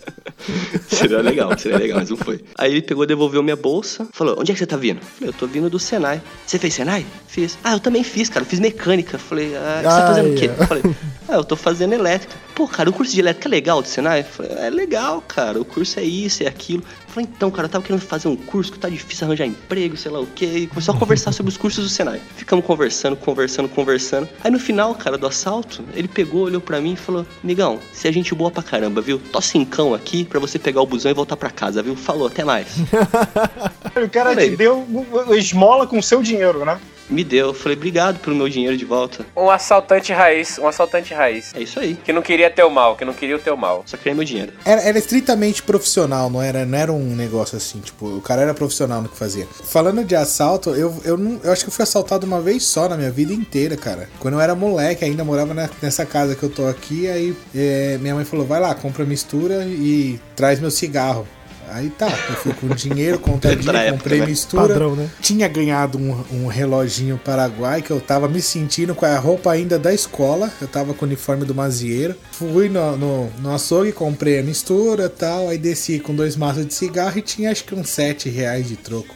seria legal, seria legal, mas não foi. Aí ele pegou, devolveu minha bolsa, falou: Onde é que você tá vindo? Falei: Eu tô vindo do Senai. Você fez Senai? Fiz. Ah, eu também fiz, cara, eu fiz mecânica. Falei: Ah, você tá fazendo o quê? Falei: Ah, eu tô fazendo elétrica. Pô, cara, o curso de elétrica é legal do Senai? Falei: É legal, cara, o curso é isso, é aquilo. Falei: Então, cara, eu tava querendo fazer um curso que tá difícil arranjar emprego, sei lá o quê. E começou a conversar sobre os cursos do Senai. Ficamos conversando, conversando, conversando. Aí no final, cara, do assalto, ele pegou, olhou pra mim e falou: Migão, você é gente boa pra caramba, viu? Tô cincão aqui pra você pegar o busão e voltar pra casa, viu? Falou, até mais. o cara Falei. te deu esmola com seu dinheiro, né? Me deu. Eu falei, obrigado pelo meu dinheiro de volta. Um assaltante raiz, um assaltante raiz. É isso aí. Que não queria teu mal, que não queria o teu mal. Só queria meu dinheiro. Era, era estritamente profissional, não era, não era um negócio assim, tipo, o cara era profissional no que fazia. Falando de assalto, eu, eu, não, eu acho que eu fui assaltado uma vez só na minha vida inteira, cara. Quando eu era moleque, ainda morava na, nessa casa que eu tô aqui, aí é, minha mãe falou, vai lá, compra mistura e traz meu cigarro. Aí tá, eu fui com dinheiro, contadinho, comprei né? mistura. Padrão, né? Tinha ganhado um, um reloginho paraguai que eu tava me sentindo com a roupa ainda da escola. Eu tava com o uniforme do mazieiro. Fui no, no, no açougue, comprei a mistura tal. Aí desci com dois maços de cigarro e tinha acho que uns 7 reais de troco.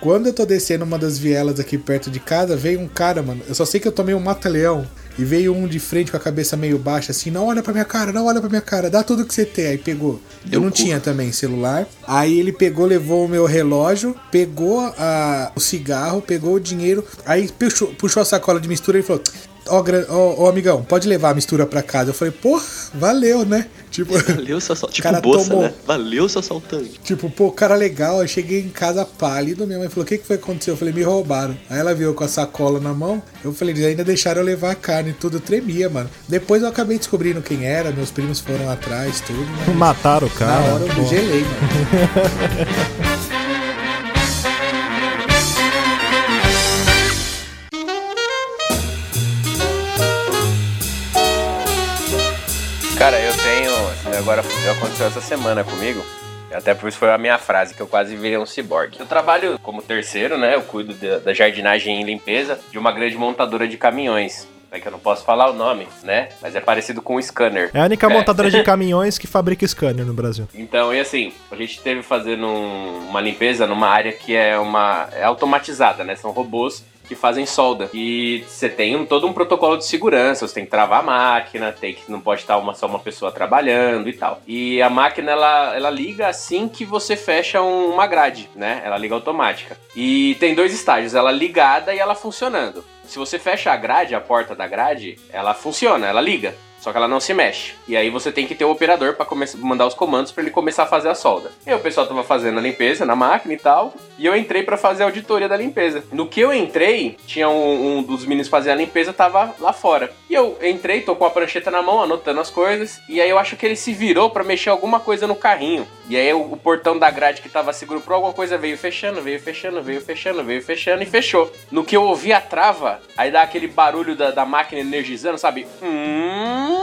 Quando eu tô descendo uma das vielas aqui perto de casa, veio um cara, mano. Eu só sei que eu tomei um mata-leão e veio um de frente com a cabeça meio baixa, assim, não olha pra minha cara, não olha pra minha cara, dá tudo que você tem. Aí pegou. Deu eu não tinha também celular. Aí ele pegou, levou o meu relógio, pegou a, o cigarro, pegou o dinheiro, aí puxou, puxou a sacola de mistura e falou: ó, oh, oh, amigão, pode levar a mistura pra casa. Eu falei, pô, valeu, né? Tipo, valeu, seu assaltante. Tipo, cara bolsa, tomou... né? Valeu, seu assaltante. Tipo, pô, cara legal. Eu cheguei em casa pálido. Minha mãe falou: O que, que foi que aconteceu? Eu falei: Me roubaram. Aí ela viu com a sacola na mão. Eu falei: Eles ainda deixaram eu levar a carne. Tudo tremia, mano. Depois eu acabei descobrindo quem era. Meus primos foram atrás, tudo. Mas... Mataram o cara. Na hora eu gelei, mano. Agora aconteceu essa semana comigo. Até por isso foi a minha frase, que eu quase virei um ciborgue. Eu trabalho como terceiro, né? Eu cuido da jardinagem e limpeza de uma grande montadora de caminhões. É que eu não posso falar o nome, né? Mas é parecido com o scanner. É a única é. montadora de caminhões que fabrica scanner no Brasil. Então, e assim, a gente teve fazendo uma limpeza numa área que é uma é automatizada, né? São robôs que fazem solda. E você tem um, todo um protocolo de segurança, você tem que travar a máquina, tem que não pode estar uma, só uma pessoa trabalhando e tal. E a máquina ela, ela liga assim que você fecha um, uma grade, né? Ela liga automática. E tem dois estágios, ela ligada e ela funcionando. Se você fecha a grade, a porta da grade, ela funciona, ela liga. Só que ela não se mexe. E aí você tem que ter o operador para mandar os comandos para ele começar a fazer a solda. E o pessoal tava fazendo a limpeza na máquina e tal. E eu entrei para fazer a auditoria da limpeza. No que eu entrei, tinha um, um dos meninos fazendo a limpeza, tava lá fora. E eu entrei, tô com a prancheta na mão, anotando as coisas. E aí eu acho que ele se virou para mexer alguma coisa no carrinho. E aí o, o, portão da grade que tava seguro por alguma coisa veio fechando, veio fechando, veio fechando, veio fechando e fechou. No que eu ouvi a trava, aí dá aquele barulho da, da máquina energizando, sabe? Hum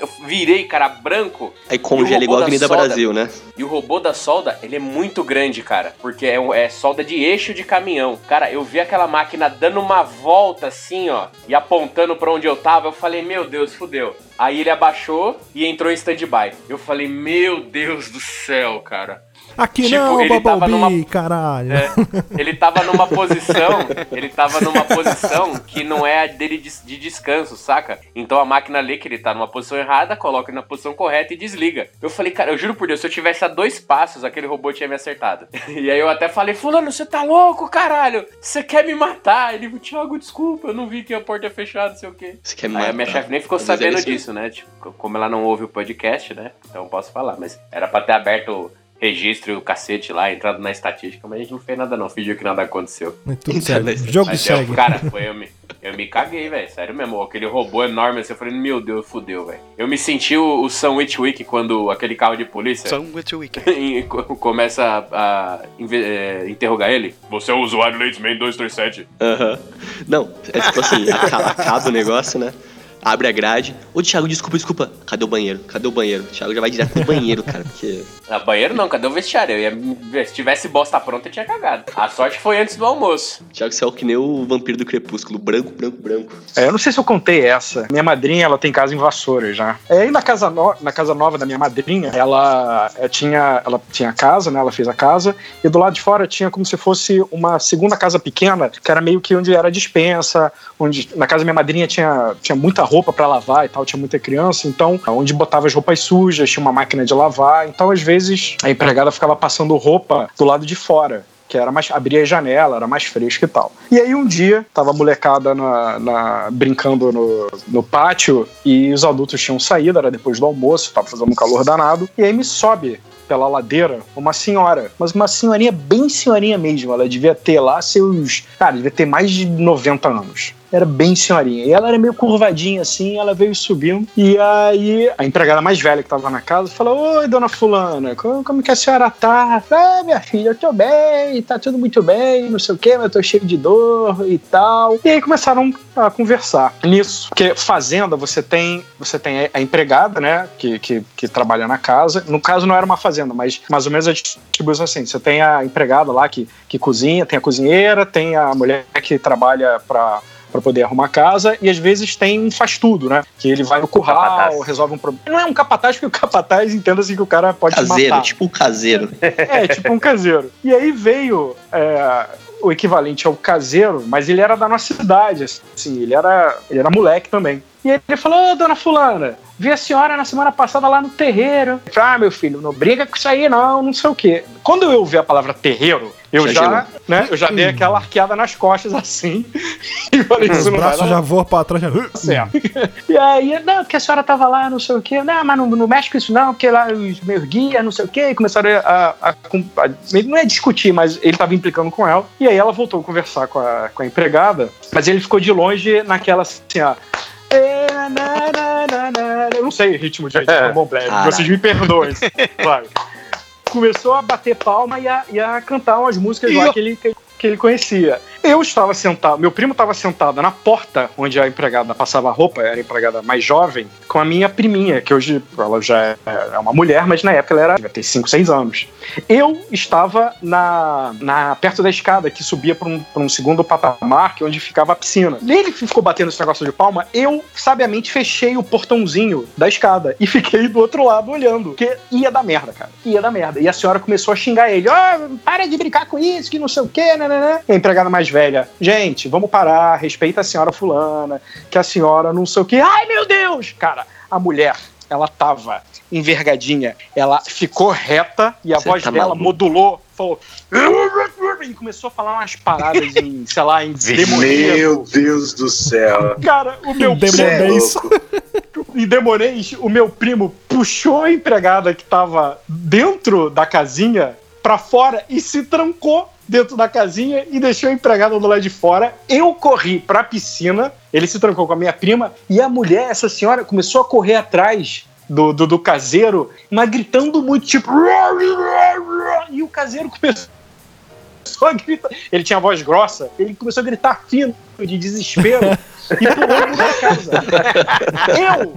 eu virei, cara, branco. Aí congela igual a Avenida solda, Brasil, né? E o robô da solda, ele é muito grande, cara. Porque é, é solda de eixo de caminhão. Cara, eu vi aquela máquina dando uma volta assim, ó, e apontando para onde eu tava. Eu falei, meu Deus, fudeu. Aí ele abaixou e entrou em stand-by. Eu falei, meu Deus do céu, cara. Aqui tipo, não, ele tava numa, caralho. É, ele tava numa posição, ele tava numa posição que não é a dele de, de, descanso, saca? Então a máquina lê que ele tá numa posição errada, coloca na posição correta e desliga. Eu falei, cara, eu juro por Deus, se eu tivesse a dois passos, aquele robô tinha me acertado. E aí eu até falei, fulano, você tá louco, caralho? Você quer me matar? Ele, Thiago, desculpa, eu não vi que a porta é fechada, não sei o quê. Você quer me aí matar? a minha chefe nem ficou sabendo disso, né? Tipo, como ela não ouve o podcast, né? Então eu posso falar, mas era pra ter aberto registro o cacete lá, entrado na estatística, mas a gente não fez nada não, fingiu que nada aconteceu. Mas tudo certo. Jogo mas segue. Eu, cara, foi eu me, eu me caguei, velho, sério mesmo, aquele robô enorme assim, eu falei, meu Deus, fudeu, velho. Eu me senti o, o Sam Witwick quando aquele carro de polícia Sam Witwick começa a, a, a, interrogar ele. Você é o usuário Latesman 237. Aham. Não, é tipo assim, acaba o negócio, né? abre a grade. Ô, Thiago, desculpa, desculpa. Cadê o banheiro? Cadê o banheiro? O Thiago já vai direto pro banheiro, cara, porque... Ah, banheiro não, cadê o vestiário? Eu ia... Se tivesse bosta pronta, eu tinha cagado. A sorte foi antes do almoço. Thiago, você é o que nem o vampiro do crepúsculo, branco, branco, branco. É, eu não sei se eu contei essa. Minha madrinha, ela tem casa em Vassoura já. É, aí na casa, no... na casa nova da minha madrinha, ela é, tinha, ela tinha casa, né, ela fez a casa, e do lado de fora tinha como se fosse uma segunda casa pequena, que era meio que onde era dispensa, onde na casa da minha madrinha tinha, tinha muita roupa para lavar e tal, tinha muita criança, então onde botava as roupas sujas, tinha uma máquina de lavar, então às vezes a empregada ficava passando roupa do lado de fora que era mais abria a janela, era mais fresco e tal. E aí um dia tava a molecada na, na, brincando no, no pátio e os adultos tinham saído, era depois do almoço, tava fazendo um calor danado, e aí me sobe pela ladeira uma senhora, mas uma senhorinha bem senhorinha mesmo, ela devia ter lá seus, cara, devia ter mais de 90 anos era bem senhorinha. E ela era meio curvadinha assim, ela veio subindo. E aí a empregada mais velha que tava na casa falou: Oi, dona Fulana, como, como que a senhora tá? Ah, minha filha, eu tô bem, tá tudo muito bem, não sei o que, mas eu tô cheio de dor e tal. E aí começaram a conversar nisso. Porque fazenda, você tem, você tem a empregada, né, que, que, que trabalha na casa. No caso, não era uma fazenda, mas mais ou menos a distribuição assim: você tem a empregada lá que, que cozinha, tem a cozinheira, tem a mulher que trabalha para para poder arrumar casa, e às vezes tem um faz tudo, né? Que ele vai no curral, capataz. resolve um problema. Não é um capataz, porque o capataz entenda assim que o cara pode caseiro, matar. tipo um caseiro. É, tipo um caseiro. E aí veio é, o equivalente ao caseiro, mas ele era da nossa cidade, assim, ele era, ele era moleque também. E ele falou, ô, dona fulana, vi a senhora na semana passada lá no terreiro. Eu falei, ah, meu filho, não briga com isso aí não, não sei o quê. Quando eu ouvi a palavra terreiro, eu já, já né, eu já dei aquela arqueada nas costas assim. e falei, isso Os não braços já voam pra trás. Já... Certo. e aí, não, porque a senhora tava lá, não sei o quê. Não, mas não, não mexe com isso não, porque lá os meus guias, não sei o quê. E começaram a, a, a, a, Não é discutir, mas ele tava implicando com ela. E aí ela voltou a conversar com a, com a empregada, mas ele ficou de longe naquela assim, ó. Eu não sei o ritmo de Bom Vocês me perdoem. Vai. Começou a bater palma e a, e a cantar umas músicas lá que ele, que ele conhecia. Eu estava sentado, meu primo estava sentado na porta onde a empregada passava roupa, era a empregada mais jovem, com a minha priminha, que hoje ela já é, é uma mulher, mas na época ela era, devia ter 5, 6 anos. Eu estava na, na perto da escada que subia para um, um segundo patamar, que é onde ficava a piscina. Ele ficou batendo esse negócio de palma, eu sabiamente fechei o portãozinho da escada e fiquei do outro lado olhando, porque ia dar merda, cara. Ia dar merda. E a senhora começou a xingar ele: Ó, oh, para de brincar com isso, que não sei o quê, né, né, né. A empregada mais velha: gente, vamos parar, respeita a senhora fulana, que a senhora não sei o que. Ai, meu Deus! Cara, a mulher, ela tava envergadinha, ela ficou reta e a Você voz tá dela maluco. modulou, falou. E começou a falar umas paradas em, sei lá, em demoníaco. Meu Deus do céu. Cara, o meu Demonês. louco. em Demonês, o meu primo puxou a empregada que tava dentro da casinha pra fora e se trancou dentro da casinha e deixou a empregada do lado de fora. Eu corri pra piscina, ele se trancou com a minha prima e a mulher, essa senhora, começou a correr atrás do, do, do caseiro, mas gritando muito, tipo. E o caseiro começou a gritar. Ele tinha voz grossa, ele começou a gritar fino, de desespero. E pulou no da casa. Eu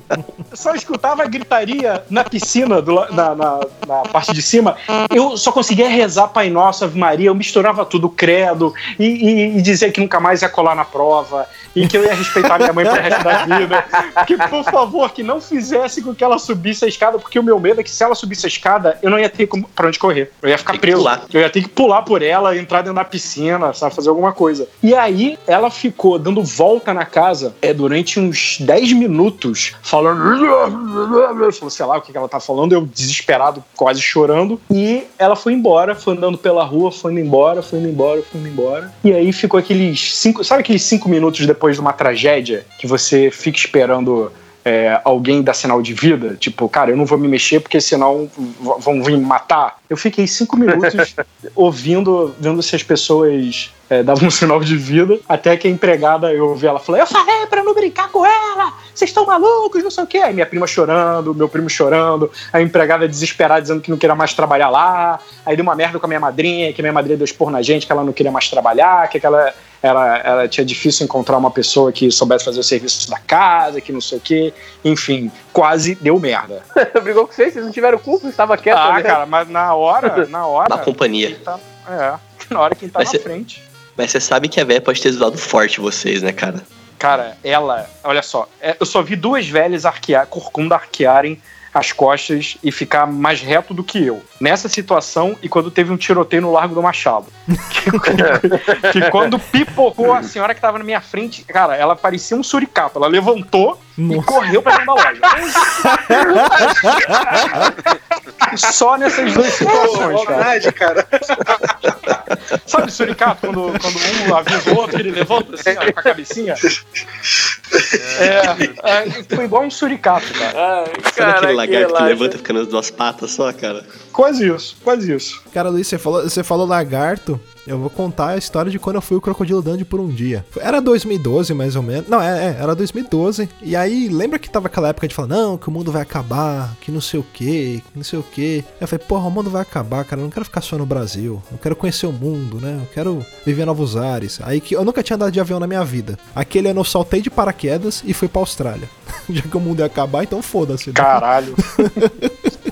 só escutava a gritaria na piscina, do na, na, na parte de cima. Eu só conseguia rezar Pai Nosso, Ave Maria. Eu misturava tudo, credo, e, e, e dizer que nunca mais ia colar na prova, e que eu ia respeitar minha mãe pro resto da vida. Que, por favor, que não fizesse com que ela subisse a escada, porque o meu medo é que se ela subisse a escada, eu não ia ter pra onde correr. Eu ia ficar preso. pular. Eu ia ter que pular por ela, entrar dentro da piscina, sabe, fazer alguma coisa. E aí, ela ficou dando volta na casa é, durante uns 10 minutos, falando. Falou, sei lá o que ela tá falando, eu desesperado, quase chorando. E ela foi embora, foi andando pela rua, foi indo embora, foi indo embora, foi indo embora. E aí ficou aqueles cinco. Sabe aqueles cinco minutos depois de uma tragédia que você fica esperando. É, alguém dar sinal de vida, tipo, cara, eu não vou me mexer porque senão vão vir me matar. Eu fiquei cinco minutos ouvindo, vendo se as pessoas é, davam um sinal de vida, até que a empregada, eu ouvi ela falar, eu falei pra não brincar com ela, vocês estão malucos, não sei o quê. Aí minha prima chorando, meu primo chorando, a empregada desesperada dizendo que não queria mais trabalhar lá, aí deu uma merda com a minha madrinha, que a minha madrinha deu expor na gente, que ela não queria mais trabalhar, que aquela era, era, tinha difícil encontrar uma pessoa que soubesse fazer o serviço da casa, que não sei o quê. Enfim, quase deu merda. Brigou com vocês, vocês não tiveram culpa, estava quieto. Ah, né? cara, mas na hora, na hora. Má companhia. tá- é, na hora quem tá Mas na cê- frente. Mas você sabe que a véia pode ter zoado forte vocês, né, cara? Cara, ela, olha só, é, eu só vi duas velhas arquear, corcunda arquearem as costas e ficar mais reto do que eu. Nessa situação e quando teve um tiroteio no Largo do Machado. Que, que- que quando pipocou a senhora que tava na minha frente, cara, ela parecia um suricato. Ela levantou e Nossa. correu pra dentro da loja. Só nessas duas situações, cara. Verdade, cara. Sabe suricato, quando, quando um avisa o outro, ele levanta assim, ó, com a cabecinha? É, é, foi igual um suricato, cara. Sabe aquele lagarto que levanta ficando as duas patas só, cara? Quase isso, quase isso. Cara, Luiz, você falou, você falou lagarto. Eu vou contar a história de quando eu fui o Crocodilo Dundee por um dia. Era 2012, mais ou menos. Não, é, é, era 2012. E aí, lembra que tava aquela época de falar, não, que o mundo vai acabar, que não sei o que, que não sei o que. Eu falei, porra, o mundo vai acabar, cara. Eu não quero ficar só no Brasil. Eu quero conhecer o mundo, né? Eu quero viver novos ares. Aí que eu nunca tinha andado de avião na minha vida. Aquele ano eu saltei de paraquedas e fui pra Austrália. Já que o mundo ia acabar, então foda-se. né? Caralho.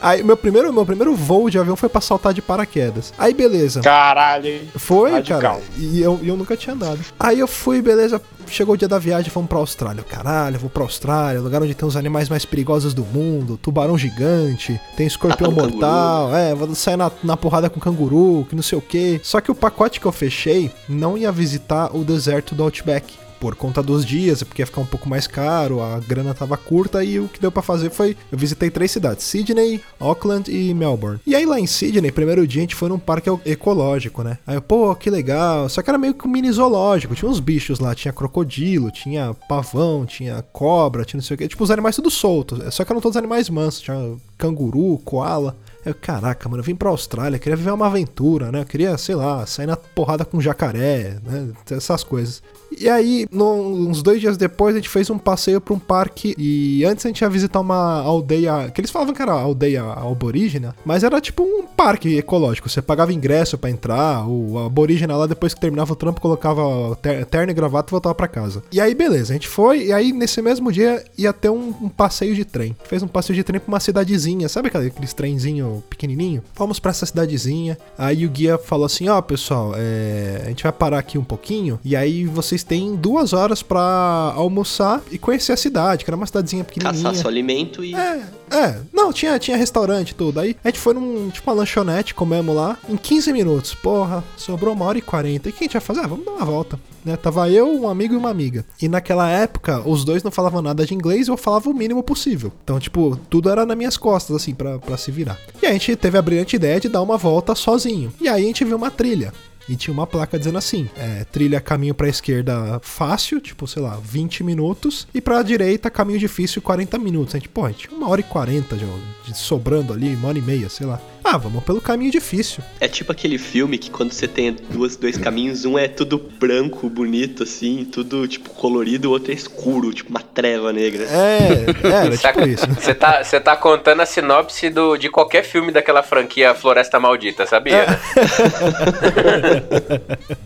Aí meu primeiro, meu primeiro voo de avião foi pra saltar de paraquedas. Aí beleza. Caralho, hein? Foi, Radical. cara. E eu, eu nunca tinha andado. Aí eu fui, beleza. Chegou o dia da viagem, fomos pra Austrália. Caralho, vou pra Austrália, lugar onde tem os animais mais perigosos do mundo. Tubarão gigante, tem escorpião mortal. É, vou sair na, na porrada com canguru, que não sei o que. Só que o pacote que eu fechei não ia visitar o deserto do Outback. Por conta dos dias, porque ia ficar um pouco mais caro, a grana tava curta e o que deu pra fazer foi. Eu visitei três cidades: Sydney, Auckland e Melbourne. E aí lá em Sydney, primeiro dia a gente foi num parque ecológico, né? Aí eu, pô, que legal. Só que era meio que um mini zoológico. Tinha uns bichos lá, tinha crocodilo, tinha pavão, tinha cobra, tinha não sei o que. Tipo, os animais tudo soltos. Só que eram todos animais mansos. Tinha canguru, koala. Eu, caraca, mano, eu vim pra Austrália, queria viver uma aventura, né? Eu queria, sei lá, sair na porrada com jacaré, né? Essas coisas. E aí, num- uns dois dias depois, a gente fez um passeio pra um parque. E antes a gente ia visitar uma aldeia. Que eles falavam que era aldeia aborígena, mas era tipo um parque ecológico. Você pagava ingresso pra entrar, o aborígena lá, depois que terminava o trampo, colocava ter- terno e gravata e voltava pra casa. E aí, beleza, a gente foi. E aí, nesse mesmo dia, ia ter um, um passeio de trem. Fez um passeio de trem pra uma cidadezinha, sabe aquele- aqueles trenzinho pequenininho. Vamos pra essa cidadezinha. Aí o guia falou assim: Ó, pessoal, é, a gente vai parar aqui um pouquinho. E aí vocês têm duas horas pra almoçar e conhecer a cidade, que era uma cidadezinha pequenininha. Caçar seu alimento e. É, é. Não, tinha, tinha restaurante e tudo. Aí a gente foi num, tipo, uma lanchonete, comemos lá. Em 15 minutos. Porra, sobrou uma hora e 40. E o que a gente vai fazer? Ah, vamos dar uma volta. Né? Tava eu, um amigo e uma amiga. E naquela época, os dois não falavam nada de inglês e eu falava o mínimo possível. Então, tipo, tudo era nas minhas costas, assim, pra, pra se virar. E a gente teve a brilhante ideia de dar uma volta sozinho. E aí a gente viu uma trilha. E tinha uma placa dizendo assim: é, trilha caminho pra esquerda fácil, tipo, sei lá, 20 minutos. E pra direita, caminho difícil, 40 minutos. A gente, pô, a gente uma hora e 40 de, de sobrando ali, uma hora e meia, sei lá. Ah, vamos pelo caminho difícil. É tipo aquele filme que quando você tem duas, dois caminhos, um é tudo branco, bonito, assim, tudo tipo colorido, o outro é escuro, tipo uma treva negra. É, é era tipo isso. Você tá, você tá contando a sinopse do, de qualquer filme daquela franquia Floresta Maldita, sabia? É.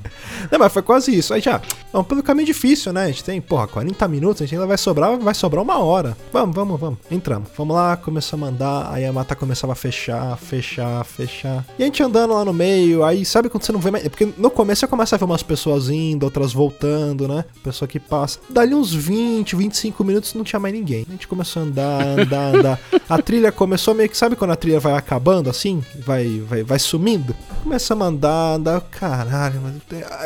Não, mas foi quase isso. Aí já, vamos pelo caminho difícil, né? A gente tem, porra, 40 minutos, a gente ainda vai sobrar, vai sobrar uma hora. Vamos, vamos, vamos. Entramos. Vamos lá, começamos a andar, aí a mata começava a fechar, fechar, fechar. E a gente andando lá no meio, aí sabe quando você não vê mais. Porque no começo você começa a ver umas pessoas indo, outras voltando, né? Pessoa que passa. Dali uns 20, 25 minutos não tinha mais ninguém. A gente começou a andar, andar, andar. A trilha começou meio que, sabe quando a trilha vai acabando assim? Vai, vai, vai sumindo? Começamos a andar, andar. Caralho, mas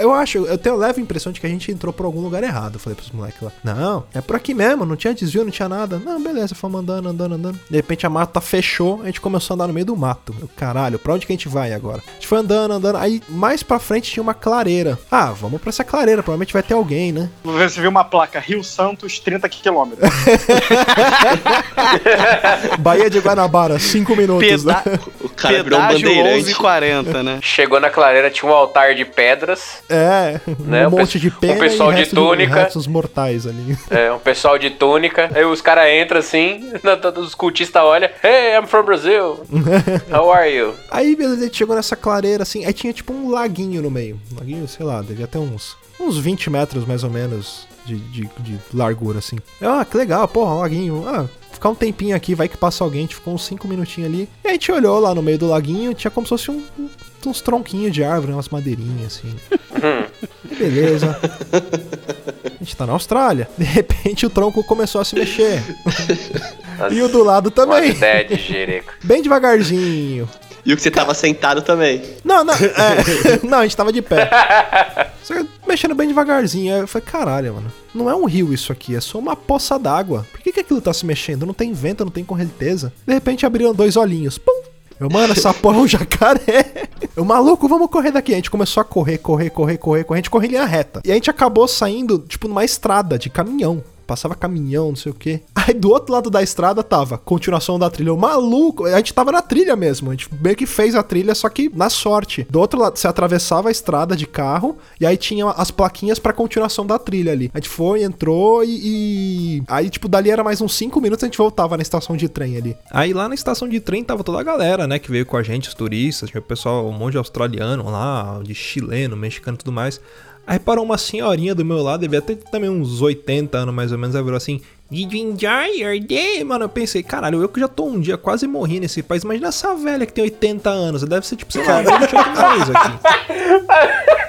eu acho, eu tenho a leve impressão de que a gente entrou por algum lugar errado. Eu falei pros moleques lá. Não, é por aqui mesmo, não tinha desvio, não tinha nada. Não, beleza, fomos andando, andando, andando. De repente a mata fechou, a gente começou a andar no meio do mato. Eu, caralho, pra onde que a gente vai agora? A gente foi andando, andando. Aí mais pra frente tinha uma clareira. Ah, vamos pra essa clareira, provavelmente vai ter alguém, né? Você viu uma placa, Rio Santos, 30 quilômetros. Baía de Guanabara, 5 minutos. Peda né? O cara virou um Pedágio bandeirante. 11,40, né? Chegou na clareira, tinha um altar de pedras. É, Né, um monte de pena o pessoal de túnica. restos mortais ali. É, um pessoal de túnica. Aí os caras entram assim, os cultistas olham. Hey, I'm from Brazil. How are you? Aí, beleza, a gente chegou nessa clareira, assim, aí tinha tipo um laguinho no meio. Um laguinho, sei lá, devia ter uns, uns 20 metros mais ou menos de, de, de largura, assim. Ah, que legal, porra, um laguinho. Ah, ficar um tempinho aqui, vai que passa alguém. A gente ficou uns 5 minutinhos ali. E a gente olhou lá no meio do laguinho, tinha como se fosse um, uns tronquinhos de árvore, umas madeirinhas, assim. Beleza. A gente tá na Austrália. De repente o tronco começou a se mexer. E o do lado Uma também. ideia de jereco. Bem devagarzinho. E o que você tava sentado também. Não, não, é, não, a gente tava de pé. Só mexendo bem devagarzinho. Aí eu falei, caralho, mano. Não é um rio isso aqui, é só uma poça d'água. Por que, que aquilo tá se mexendo? Não tem vento, não tem correnteza. De repente abriram dois olhinhos. Pum! Eu, mano, essa porra é um jacaré. Eu, maluco, vamos correr daqui. A gente começou a correr, correr, correr, correr, correr. A gente correu em linha reta. E a gente acabou saindo, tipo, numa estrada de caminhão. Passava caminhão, não sei o quê. Aí do outro lado da estrada tava continuação da trilha. O maluco, a gente tava na trilha mesmo. A gente meio que fez a trilha, só que na sorte. Do outro lado, você atravessava a estrada de carro e aí tinha as plaquinhas pra continuação da trilha ali. A gente foi, entrou e. e- Aí, tipo, dali era mais uns 5 minutos a gente voltava na estação de trem ali. Aí lá na estação de trem tava toda a galera, né, que veio com a gente, os turistas, tinha o pessoal, um monte de australiano lá, de chileno, mexicano e tudo mais. Aí parou uma senhorinha do meu lado, devia ter também uns 80 anos mais ou menos, aí virou assim: Did you enjoy your day? Mano, eu pensei, caralho, eu que já tô um dia quase morri nesse país, imagina essa velha que tem 80 anos, deve ser tipo, sei lá, 28 anos aqui.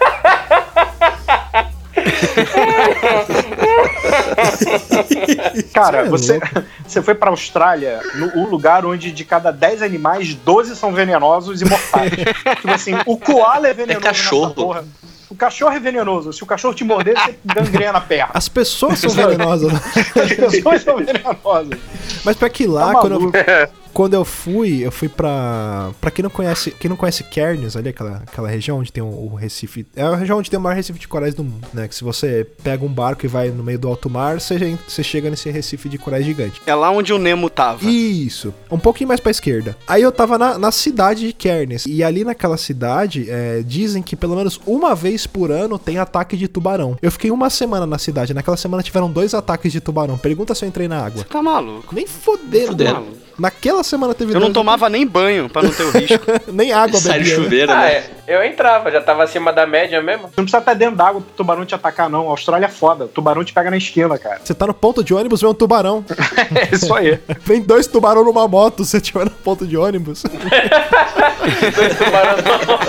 Cara, Você é você, você foi pra Austrália, no o lugar onde de cada 10 animais, 12 são venenosos e mortais. tipo assim, o koala é venenoso. É cachorro. O cachorro é venenoso. Se o cachorro te morder, você gangrena a perna. As pessoas são venenosas. né? As pessoas são venenosas. Mas pra que lá, Tá quando eu. quando eu fui, eu fui pra. Pra quem não conhece, quem não conhece Cairns, ali, aquela, aquela região onde tem o, o Recife. É a região onde tem o maior Recife de corais do mundo, né? Que se você pega um barco e vai no meio do alto mar, você, você chega nesse Recife de corais gigante. É lá onde o Nemo tava. Isso, um pouquinho mais pra esquerda. Aí eu tava na, na cidade de Cairns. E ali naquela cidade, é, dizem que pelo menos uma vez por ano tem ataque de tubarão. Eu fiquei uma semana na cidade. Naquela semana tiveram dois ataques de tubarão. Pergunta se eu entrei na água. Tá maluco. Nem fodendo, Fudendo. Naquela semana teve Eu não tomava nem banho pra não ter o risco. nem água Sai bebia. né? chuveiro, Ah, né? é. Eu entrava, já tava acima da média mesmo. Não precisa estar dentro d'água pro tubarão te atacar, não. A Austrália é foda. O tubarão te pega na esquina, cara. Você tá no ponto de ônibus, vê um tubarão. É isso aí. Vem dois tubarão numa moto, se você estiver no ponto de ônibus. Dois tubarões na moto.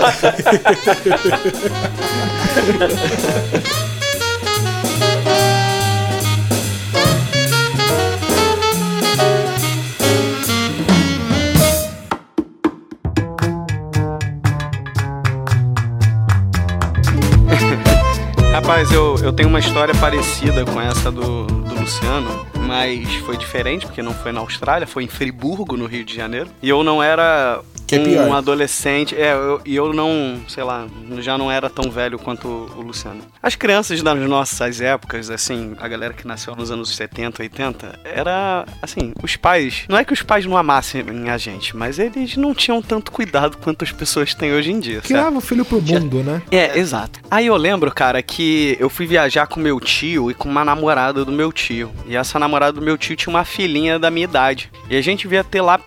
Rapaz, eu, eu tenho uma história parecida com essa do, do Luciano, mas foi diferente, porque não foi na Austrália, foi em Friburgo, no Rio de Janeiro. E eu não era Que é pior. um adolescente, é, eu- e eu, não, sei lá, já não era tão velho quanto o Luciano. As crianças das nossas épocas, assim, a galera que nasceu nos anos 70, 80, era, assim, os pais, não é que os pais não amassem a gente, mas eles não tinham tanto cuidado quanto as pessoas têm hoje em dia? Criava o filho pro mundo, né? É, exato. Aí eu lembro, cara, que eu fui viajar com meu tio e com uma namorada do meu tio. E essa namorada do meu tio tinha uma filhinha da minha idade. E a gente devia ter lá,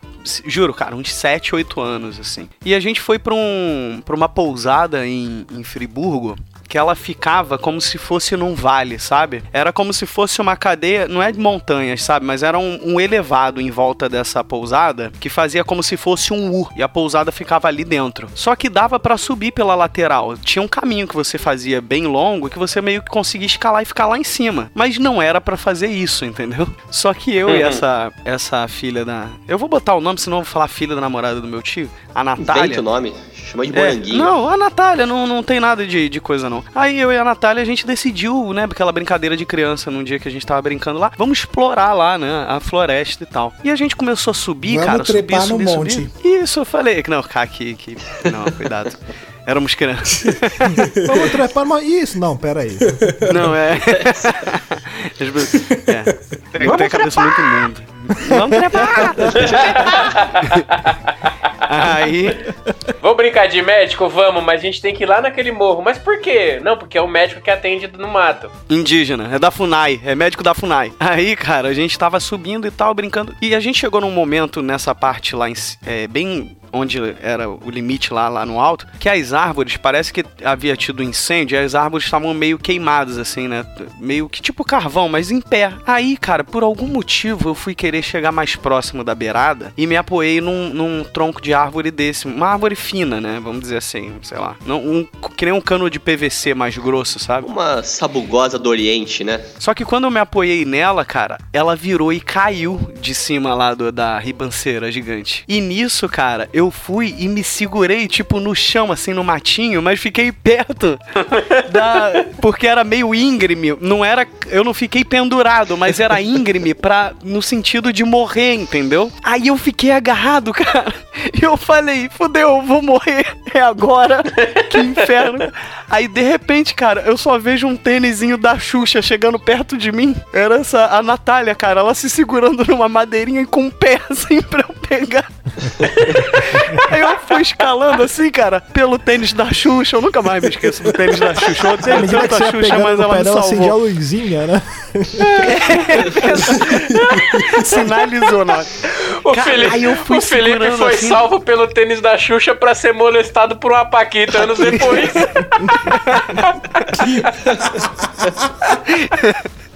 juro, cara, uns 7, 8 anos, assim. E a gente foi pra, um, pra uma pousada em, em Friburgo. Que ela ficava como se fosse num vale, sabe? Era como se fosse uma cadeia, não é de montanhas, sabe? Mas era um, um elevado em volta dessa pousada que fazia como se fosse um U e a pousada ficava ali dentro. Só que dava pra subir pela lateral. Tinha um caminho que você fazia bem longo que você meio que conseguia escalar e ficar lá em cima. Mas não era pra fazer isso, entendeu? Só que eu e essa essa filha da, eu vou botar o nome, senão eu vou falar filha da namorada do meu tio, a Natália. Invente o nome. Chama de É, moranguinho. não, a Natália, não, não tem nada de, de coisa não. Aí eu e a Natália, a gente decidiu, né, aquela brincadeira de criança num dia que a gente tava brincando lá, vamos explorar lá, né, a floresta e tal. E a gente começou a subir, Vamos cara, subir, trepar no subir, monte. subir. Isso, eu falei, não, cá, que, que, não, cuidado. Éramos crianças. Vamos trepar numa... Isso, não, pera aí. Não, é. é. Eu tenho a cabeça muito imunda. Vamos trepar! Aí. Vamos brincar de médico? Vamos, mas a gente tem que ir lá naquele morro. Mas por quê? Não, porque é o médico que atende no mato. Indígena, é da FUNAI, é médico da FUNAI. Aí, cara, a gente tava subindo e tal, brincando. E a gente chegou num momento nessa parte lá, em, é, bem onde era o limite lá, lá no alto, que as árvores, parece que havia tido incêndio e as árvores estavam meio queimadas, assim, né? Meio que tipo carvão, mas em pé. Aí, cara, por algum motivo eu fui querer chegar mais próximo da beirada e me apoiei num, num tronco de árvore desse, uma árvore fina, né? Vamos dizer assim, sei lá. Não, um, que nem um cano de PVC mais grosso, sabe? Uma sabugosa do Oriente, né? Só que quando eu me apoiei nela, cara, ela virou e caiu de cima lá do, da ribanceira gigante. E nisso, cara, eu fui e me segurei, tipo, no chão, assim, no matinho, mas fiquei perto da. Porque era meio íngreme. Não era. Eu não fiquei pendurado, mas era íngreme pra, no sentido de morrer, entendeu? Aí eu fiquei agarrado, cara. E eu falei, fudeu, eu vou morrer. É agora. Que inferno. Aí, de repente, cara, eu só vejo um tênisinho da Xuxa chegando perto de mim. Era essa, a Natália, cara, ela se segurando numa madeirinha e com um pé assim pra eu pegar. Aí eu fui escalando assim, cara, pelo tênis da Xuxa. Eu nunca mais me esqueço do tênis da Xuxa. Eu odeio tanto você a Xuxa, mas ela me pedal, acendia a salvou. luzinha, né? Sinalizou, não. O Cara, Felipe, aí eu fui o Felipe foi assim. salvo pelo tênis da Xuxa pra ser molestado por uma Paquita anos depois.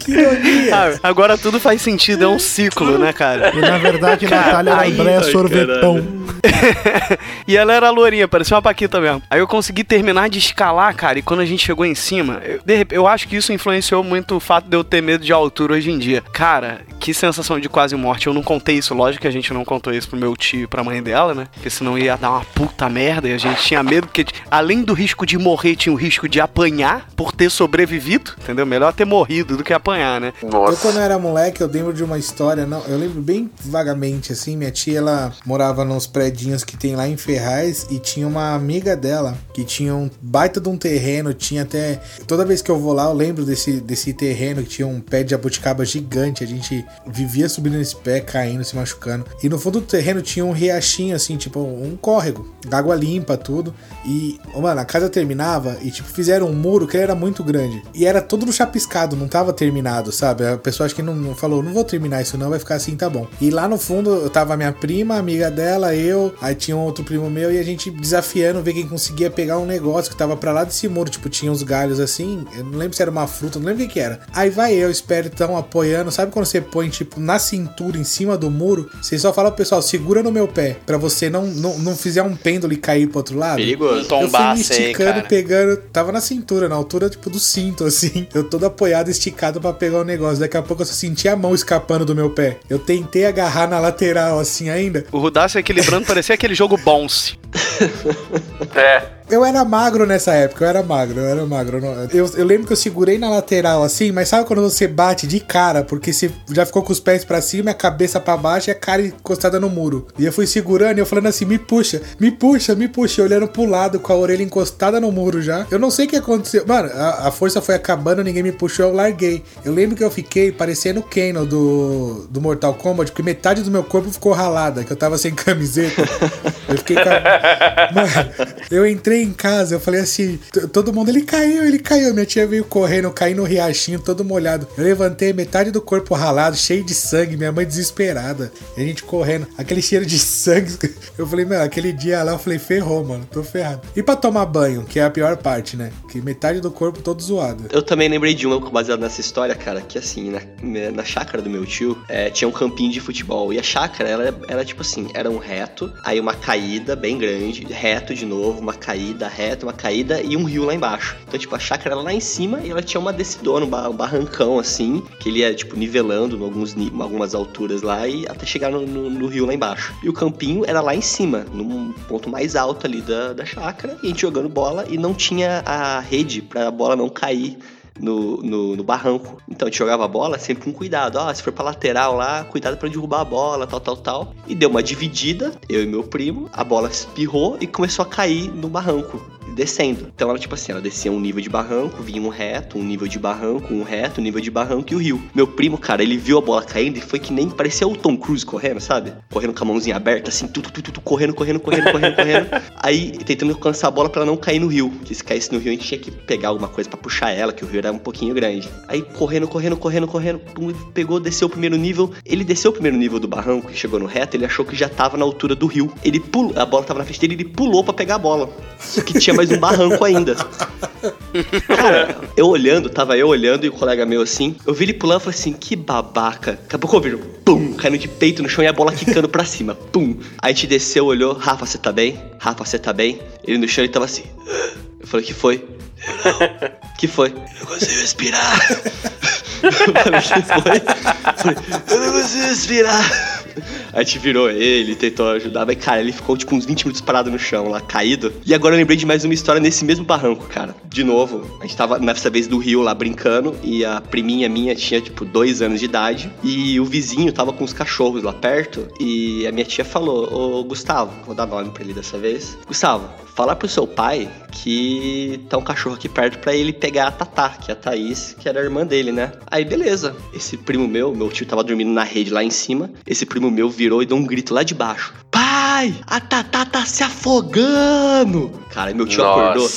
Que ironia. Ah, agora tudo faz sentido, é um ciclo, né, cara? E na verdade, Natália era aí- Andréa Sorvetão. e ela era lourinha, parecia uma paquita mesmo. Aí eu consegui terminar de escalar, cara, e quando a gente chegou em cima, eu, de rep- eu acho que isso influenciou muito o fato de eu ter medo de altura hoje em dia. Cara, que sensação de quase morte. Eu não contei isso, lógico que a gente não contou isso pro meu tio e pra mãe dela, né? Porque senão ia dar uma puta merda e a gente tinha medo, porque além do risco de morrer, tinha o risco de apanhar por ter sobrevivido, entendeu? Melhor ter morrido do que apanhar, né? Eu, quando eu era moleque, eu lembro de uma história, não, eu lembro bem vagamente, assim, minha tia, ela morava nos predinhos que tem lá em Ferraz e tinha uma amiga dela que tinha um baita de um terreno, tinha até... Toda vez que eu vou lá, eu lembro desse, desse terreno que tinha um pé de jabuticaba gigante, a gente vivia subindo nesse pé, caindo, se machucando. E no fundo do terreno tinha um riachinho, assim, tipo um córrego, água limpa, tudo. E, mano, a casa terminava e, tipo, fizeram um muro que era muito grande. E era todo no chapiscado, não tava terminado terminado, sabe? A pessoa acho que não, não falou, não vou terminar isso não, vai ficar assim, tá bom. E lá no fundo eu tava a minha prima, amiga dela, eu, aí tinha um outro primo meu e a gente desafiando ver quem conseguia pegar um negócio que tava pra lá desse muro, tipo, tinha uns galhos assim, eu não lembro se era uma fruta, não lembro o que que era. Aí vai eu, espero tão apoiando, sabe quando você põe, tipo, na cintura, em cima do muro, você só fala pro pessoal, segura no meu pé, pra você não, não, não fizer um pêndulo e cair pro outro lado. Perigoso. Um Eu fui me tombaço aí, esticando, cara. pegando. Tava na cintura, na altura, tipo, do cinto, assim. Eu todo apoiado, esticado pra pegar o negócio. Daqui a pouco eu só senti a mão escapando do meu pé. Eu tentei agarrar na lateral, assim, ainda. O Rudaço equilibrando parecia aquele jogo Bounce. É. Eu era magro nessa época, eu era magro, eu era magro. Eu, eu- eu lembro que eu segurei na lateral, assim, mas sabe quando você bate de cara? Porque você já ficou com os pés pra cima, a cabeça pra baixo e a cara encostada no muro. E eu fui segurando e eu falando assim, me puxa, me puxa, me puxa. E olhando pro lado com a orelha encostada no muro já. Eu não sei o que aconteceu. Mano, a, a força foi acabando, ninguém me puxou, eu larguei. Eu lembro que eu fiquei parecendo o Kano do, do Mortal Kombat, porque metade do meu corpo ficou ralada, que eu tava sem camiseta. Eu fiquei. Mano, eu entrei em casa, eu falei assim, todo mundo, ele caiu, ele caiu. Minha tia veio correndo, eu caí no riachinho, todo molhado. Eu levantei metade do corpo ralado, cheio de sangue, minha mãe desesperada. E a gente correndo, aquele cheiro de sangue. Eu falei, meu, aquele dia lá, eu falei, ferrou, mano, tô ferrado. E pra tomar banho, que é a pior parte, né? Que metade do corpo todo zoado. Eu também lembrei de uma baseado nessa história, cara, que assim, na, na chácara do meu tio, é, tinha um campinho de futebol. E a chácara, ela era tipo assim, era um reto, aí uma caída bem grande, reto de novo, uma caída, reto, uma caída e um rio lá embaixo. Então, tipo, a chácara era lá em cima e ela tinha uma descidona, um, ba- barrancão assim, que ele ia, tipo, nivelando em alguns, algumas alturas lá e até chegar no, no- no rio lá embaixo. E o campinho era lá em cima, num ponto mais alto ali da, da chácara, e a gente jogando bola e não tinha a rede pra bola não cair no, no, no barranco. Então a gente jogava a bola sempre com cuidado. Ó, se for pra lateral lá, cuidado pra derrubar a bola, tal, tal, tal. E deu uma dividida, eu e meu primo, a bola espirrou e começou a cair no barranco. Descendo. Então ela, tipo assim, ela descia um nível de barranco, vinha um reto, um nível de barranco, um reto, um nível de barranco e o rio. Meu primo, cara, ele viu a bola caindo e foi que nem parecia o Tom Cruise correndo, sabe? Correndo com a mãozinha aberta, assim, tudo, tudo, tudo, correndo, correndo, correndo, correndo, correndo. Aí tentando alcançar a bola pra ela não cair no rio. Que se caísse no rio, a gente tinha que pegar alguma coisa pra puxar ela, que o rio era um pouquinho grande. Aí correndo, correndo, correndo, correndo, pum, pegou, desceu o primeiro nível. Ele desceu o primeiro nível do barranco e chegou no reto, ele achou que já tava na altura do rio. Ele pulou, a bola tava na frente dele, ele pulou pra pegar a bola. Só que tinha mais um barranco ainda. Cara, eu olhando, tava eu olhando e o colega meu assim, eu vi ele pulando e falei assim, que babaca. Daqui a pouco eu vi, pum, caindo de peito no chão e a bola quicando pra cima, pum. Aí a gente desceu, olhou, Rafa, você tá bem? Rafa, você tá bem? Ele no chão, ele tava assim. Eu falei, que foi? Não. Que foi? Eu não consigo respirar. Eu falei, eu não consigo respirar. A gente virou ele, tentou ajudar, mas cara, ele ficou tipo uns 20 minutos parado no chão lá, caído. E agora eu lembrei de mais uma história nesse mesmo barranco, cara. De novo, a gente tava nessa vez do Rio lá brincando e a priminha minha tinha tipo dois anos de idade e o vizinho tava com os cachorros lá perto e a minha tia falou: Ô Gustavo, vou dar nome pra ele dessa vez. Gustavo, fala pro seu pai que tá um cachorro aqui perto pra ele pegar a Tatá, que é a Thaís, que era a irmã dele, né? Aí beleza, esse primo meu, meu tio tava dormindo na rede lá em cima, esse primo meu virou e deu um grito lá de baixo. Pai, a Tatá tá se afogando! Cara, meu tio acordou.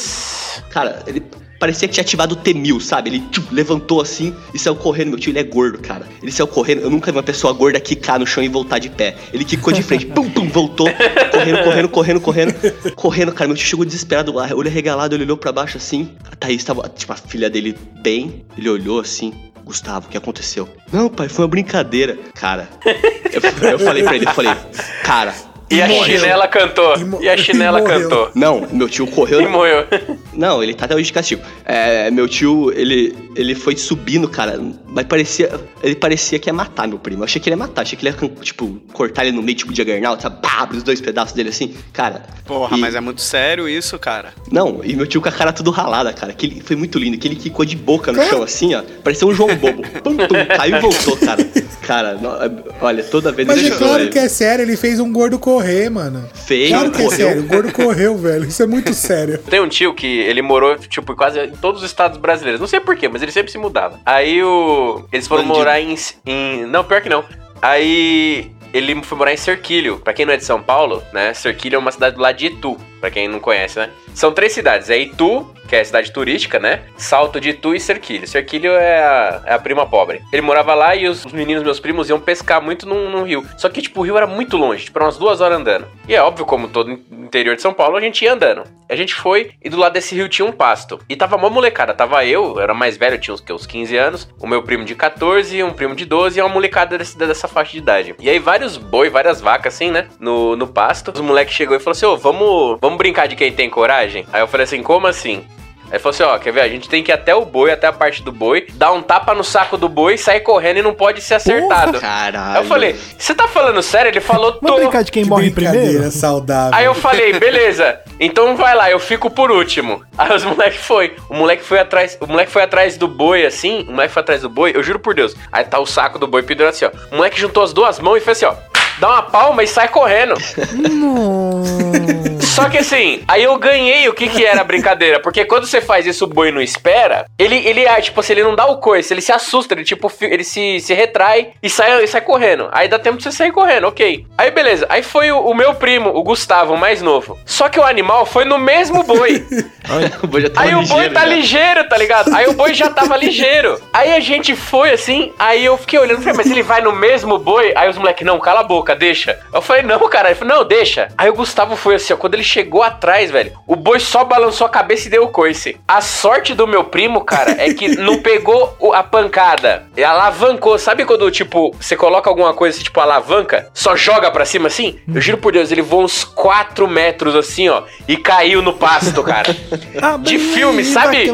Cara, ele parecia que tinha ativado o T-1000, sabe? Ele tchum, levantou assim e saiu correndo. Meu tio, ele é gordo, cara. Ele saiu correndo. Eu nunca vi uma pessoa gorda quicar no chão e voltar de pé. Ele quicou de frente, pum, pum, voltou. Correndo, correndo, correndo, correndo. Correndo, cara. Meu tio chegou desesperado, olho arregalado, ele olhou pra baixo assim. A Thaís tava, tipo, a filha dele bem. Ele olhou assim. Gustavo, o que aconteceu? Não, pai, foi uma brincadeira. Cara, eu, eu falei pra ele, eu falei, cara. E a morreu. chinela cantou. E, a chinela cantou. Não, meu tio correu. E morreu. Não, ele tá até hoje de castigo. É, meu tio, ele, ele foi subindo, cara, mas parecia. Ele parecia que ia matar meu primo. Eu achei que ele ia matar, achei que ele ia, tipo, cortar ele no meio, tipo, Juggernaut, sabe? Pá, abrir os dois pedaços dele assim. Cara. Porra, e- mas é muito sério isso, cara. Não, e meu tio com a cara tudo ralada, cara. Que ele, foi muito lindo, que ele quicou de boca no chão, assim, ó. Parecia um João Bobo. Pum, pum, caiu e voltou, cara. Cara, no- olha, toda vez Mas é claro que é sério, ele fez um gordo correr, mano. Fez, Claro que é correu. sério, o gordo correu, velho. Isso é muito sério. Tem um tio que ele morou, tipo, quase em todos os estados brasileiros. Não sei porquê, mas ele sempre se mudava. Aí o. Eles foram Bandido. morar em, em. Não, pior que não. Aí ele foi morar em Serquilho. Pra quem não é de São Paulo, né? Serquilho é uma cidade do lado de Itu. Pra quem não conhece, né? São três cidades. É Itu, que é a cidade turística, né? Salto de Itu e Cerquilho. Cerquilho é a, é a prima pobre. Ele morava lá e os meninos, meus primos, iam pescar muito num, num rio. Só que, tipo, o rio era muito longe, tipo, umas duas horas andando. E é óbvio, como todo interior de São Paulo, a gente ia andando. A gente foi e do lado desse rio tinha um pasto. E tava uma molecada. Tava eu, eu era mais velho, tinha uns, uns 15 anos. O meu primo de 14, um primo de 12 e uma molecada desse, dessa faixa de idade. E aí vários boi, várias vacas, assim, né? No, no pasto. Os moleques chegou e falou assim: ô, vamos, vamos brincar de quem tem coragem? Aí eu falei assim: como assim? Aí falou assim: ó, quer ver? A gente tem que ir até o boi, até a parte do boi, dar um tapa no saco do boi, sair correndo e não pode ser acertado. Caralho. Aí eu falei: você tá falando sério? Ele falou: tô. Vamos brincar de quem morre Brincadeira primeiro? saudável. Aí eu falei, beleza, então vai lá, eu fico por último. Aí os moleque foi. O moleque foi atrás. O moleque foi atrás do boi, assim. O moleque foi atrás do boi, eu juro por Deus. Aí tá o saco do boi pendurado assim, ó. O moleque juntou as duas mãos e fez assim, ó. Dá uma palma e sai correndo. Só que assim, aí eu ganhei o que que era a brincadeira. Porque quando você faz isso, o boi não espera, ele, ele é, tipo assim, ele não dá o coice, ele se assusta, ele tipo, ele se, se retrai e sai, e sai correndo. Aí dá tempo de você sair correndo, ok. Aí beleza, aí foi o, o meu primo, o Gustavo, o mais novo. Só que o animal foi no mesmo boi. O boi Aí o boi ligeiro tá já. ligeiro, tá ligado? Aí o boi já tava ligeiro. Aí a gente foi assim, aí eu fiquei olhando, falei, mas ele vai no mesmo boi? Aí os moleques, não, cala a boca, deixa. Eu falei, não, cara. Ele falou, não, deixa. Aí o Gustavo foi assim, ó, quando ele chegou atrás, velho, o boi só balançou a cabeça e deu o coice. A sorte do meu primo, cara, é que não pegou a pancada. E alavancou. Sabe quando, tipo, você coloca alguma coisa assim, tipo alavanca, só joga pra cima assim? Eu juro por Deus, ele voou uns 4 metros assim, ó, e caiu no pasto, cara. De filme, sabe?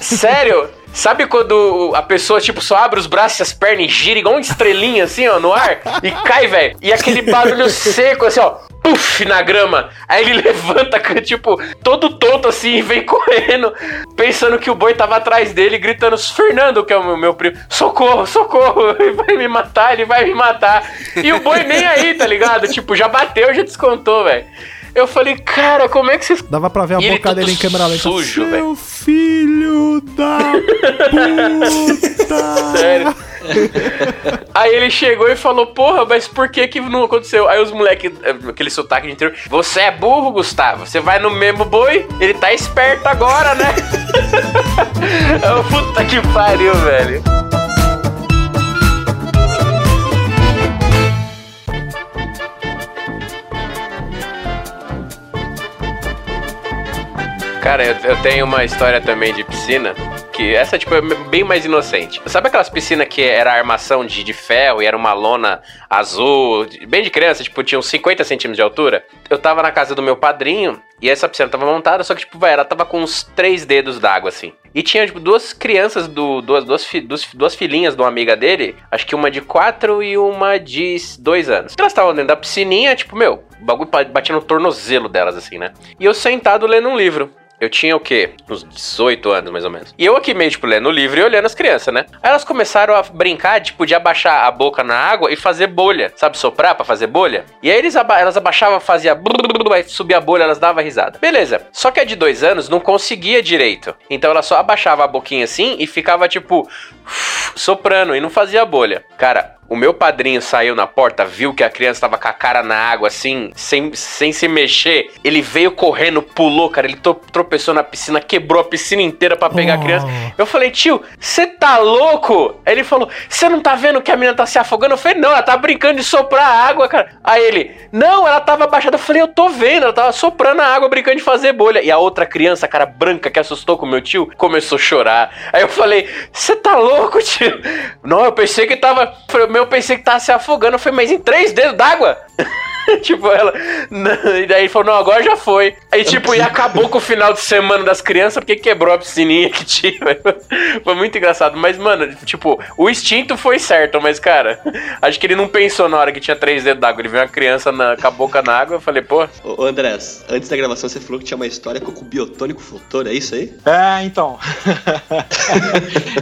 Sério? Sabe quando a pessoa, tipo, só abre os braços e as pernas e gira igual uma estrelinha, assim, ó, no ar? E cai, velho. E aquele barulho seco, assim, ó. Puf, na grama. Aí ele levanta, tipo, todo tonto assim e vem correndo, pensando que o boi tava atrás dele, gritando: Fernando, que é o meu, meu primo, socorro, socorro, ele vai me matar, ele vai me matar. E o boi nem aí, tá ligado? Tipo, já bateu, já descontou, velho. Eu falei, cara, como é que vocês. Dava pra ver a E boca dele em câmera lenta. sujo, velho. Seu filho da puta. Sério. Aí ele chegou e falou, porra, mas por que que não aconteceu? Aí os moleques, aquele sotaque de interior, você é burro, Gustavo, você vai no mesmo boi, ele tá esperto agora, né? Eu, Puta que pariu, velho. Cara, eu, eu tenho uma história também de piscina, que essa, tipo, é bem mais inocente. Sabe aquelas piscinas que era armação de, de ferro e era uma lona azul, bem de criança, tipo, tinha uns 50 centímetros de altura? Eu tava na casa do meu padrinho e essa piscina tava montada, só que, tipo, vai, ela tava com uns três dedos d'água, assim. E tinha, tipo, duas crianças, do, duas, duas, fi- duas, duas filhinhas de uma amiga dele, acho que uma de quatro e uma de dois anos. Elas estavam dentro da piscininha, tipo, meu, o bagulho batia no tornozelo delas, assim, né? E eu sentado lendo um livro. Eu tinha o quê? Uns 18 anos, mais ou menos. E eu aqui meio, tipo, lendo o livro e olhando as crianças, né? Aí elas começaram a brincar, tipo, de abaixar a boca na água e fazer bolha. Sabe, soprar pra fazer bolha? E aí eles aba- elas abaixavam, fazia aí subia a bolha, elas davam risada. Beleza. Só que a de dois anos não conseguia direito. Então ela só abaixava a boquinha assim e ficava, tipo, soprando e não fazia bolha. Cara, o meu padrinho saiu na porta, viu que a criança tava com a cara na água, assim, sem, sem se mexer. Ele veio correndo, pulou, cara. Ele tropeçou na piscina, quebrou a piscina inteira pra pegar a criança. Eu falei, tio, você tá louco? Aí ele falou, você não tá vendo que a menina tá se afogando? Eu falei, não, ela tá brincando de soprar a água, cara. Aí ele, não, ela tava abaixada. Eu falei, eu tô vendo, ela tava soprando a água, brincando de fazer bolha. E a outra criança, cara branca, que assustou com o meu tio, começou a chorar. Aí eu falei, você tá louco, tio? Não, eu pensei que tava. eu falei, meu, eu pensei que tava se afogando. Eu falei, mas em três dedos d'água? tipo, ela. não, E daí ele falou, não, agora já foi. Aí, tipo, e acabou com o final de semana das crianças porque quebrou a piscininha que tinha. Foi muito engraçado. Mas, mano, tipo, o instinto foi certo, mas, cara, acho que ele não pensou na hora que tinha três dedos d'água. Ele viu uma criança na, com a boca na água. Eu falei, pô. Ô, Andrés, antes da gravação você falou que tinha uma história com o biotônico flutor, é isso aí? É, então.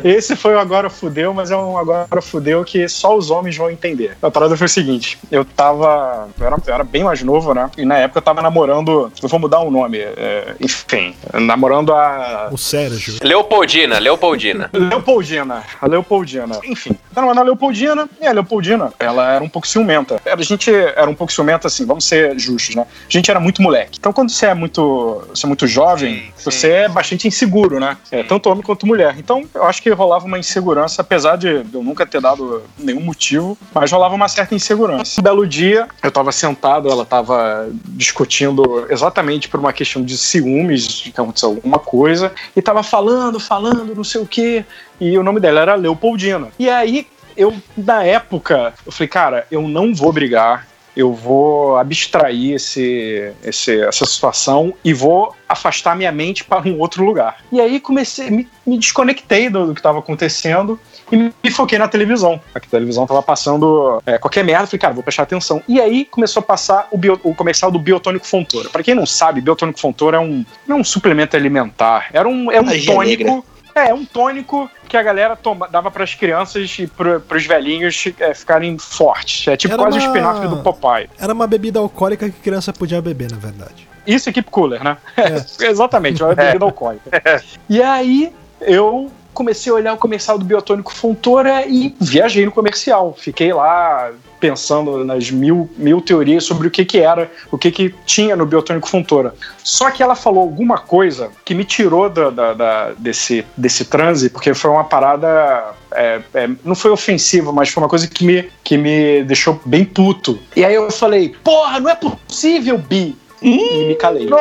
Esse foi o Agora Fudeu, mas é um Agora Fudeu que só os homens vão entender. A parada foi o seguinte: eu tava. Eu era, eu era bem mais novo, né? E na época eu tava namorando. Eu vou mudar o nome. é, enfim, namorando a. O Sérgio. Leopoldina, Leopoldina. Leopoldina. A Leopoldina. Enfim, tava namorando a Leopoldina. E a Leopoldina, ela era um pouco ciumenta. A gente era um pouco ciumenta, assim, vamos ser justos, né? A gente era muito moleque. Então, quando você é muito, você é muito jovem, você é bastante inseguro, né? É, tanto homem quanto mulher. Então, eu acho que rolava uma insegurança, apesar de eu nunca ter dado nenhum motivo, mas rolava uma certa insegurança. Um belo dia, eu tava sentado, ela tava discutindo exatamente por uma questão de ciúmes, de que aconteceu alguma coisa, e tava falando, falando, não sei o quê, e o nome dela era Leopoldina. E aí, eu, na época, eu falei, cara, eu não vou brigar, eu vou abstrair esse, esse, essa situação e vou afastar minha mente para um outro lugar. E aí comecei, me, me desconectei do, do que estava acontecendo e me foquei na televisão. A televisão tava passando é, qualquer merda, falei, cara, vou prestar atenção. E aí começou a passar o, bio, o comercial do Biotônico Fontoura. Para quem não sabe, Biotônico Fontoura é um, não é um suplemento alimentar, era um, é um tônico. negra. É, é um tônico que a galera toma, dava para as crianças e para os velhinhos é, ficarem fortes. É tipo Era quase o uma- espinafre do Popeye. Era uma bebida alcoólica que criança podia beber, na verdade. Isso, equipe cooler, né? Exatamente, uma bebida alcoólica. E aí eu comecei a olhar o comercial do Biotônico Fontoura e viajei no comercial. Fiquei lá pensando nas mil, mil teorias sobre o que que era, o que que tinha no Biotônico Fontoura. Só que ela falou alguma coisa que me tirou da, da- da- desse, desse transe, porque foi uma parada... é, é, não foi ofensiva, mas foi uma coisa que me, que me deixou bem puto. E aí eu falei, porra, não é possível, Bi! E me calei.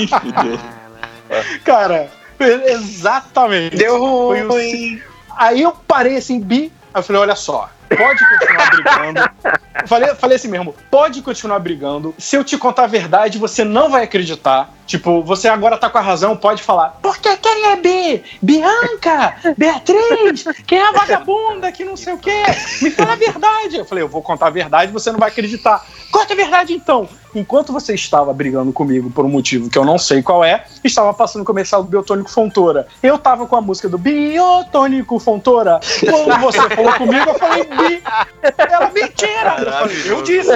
Cara, exatamente. Deu o- ruim. Aí eu parei assim, bi. Aí eu falei, olha só, pode continuar brigando. Falei, falei assim mesmo, pode continuar brigando. Se eu te contar a verdade, você não vai acreditar. Tipo, você agora tá com a razão, pode falar. Porque quem é B? Bianca? Beatriz? Quem é a vagabunda que não sei o quê? Me fala a verdade. Eu falei, eu vou contar a verdade, você não vai acreditar. Conta a verdade então. Enquanto você estava brigando comigo por um motivo que eu não sei qual é, estava passando o comercial do Biotônico Fontoura. Eu tava com a música do Biotônico Fontoura. Quando você falou comigo, eu falei bi. Ela, mentira! Eu, disse,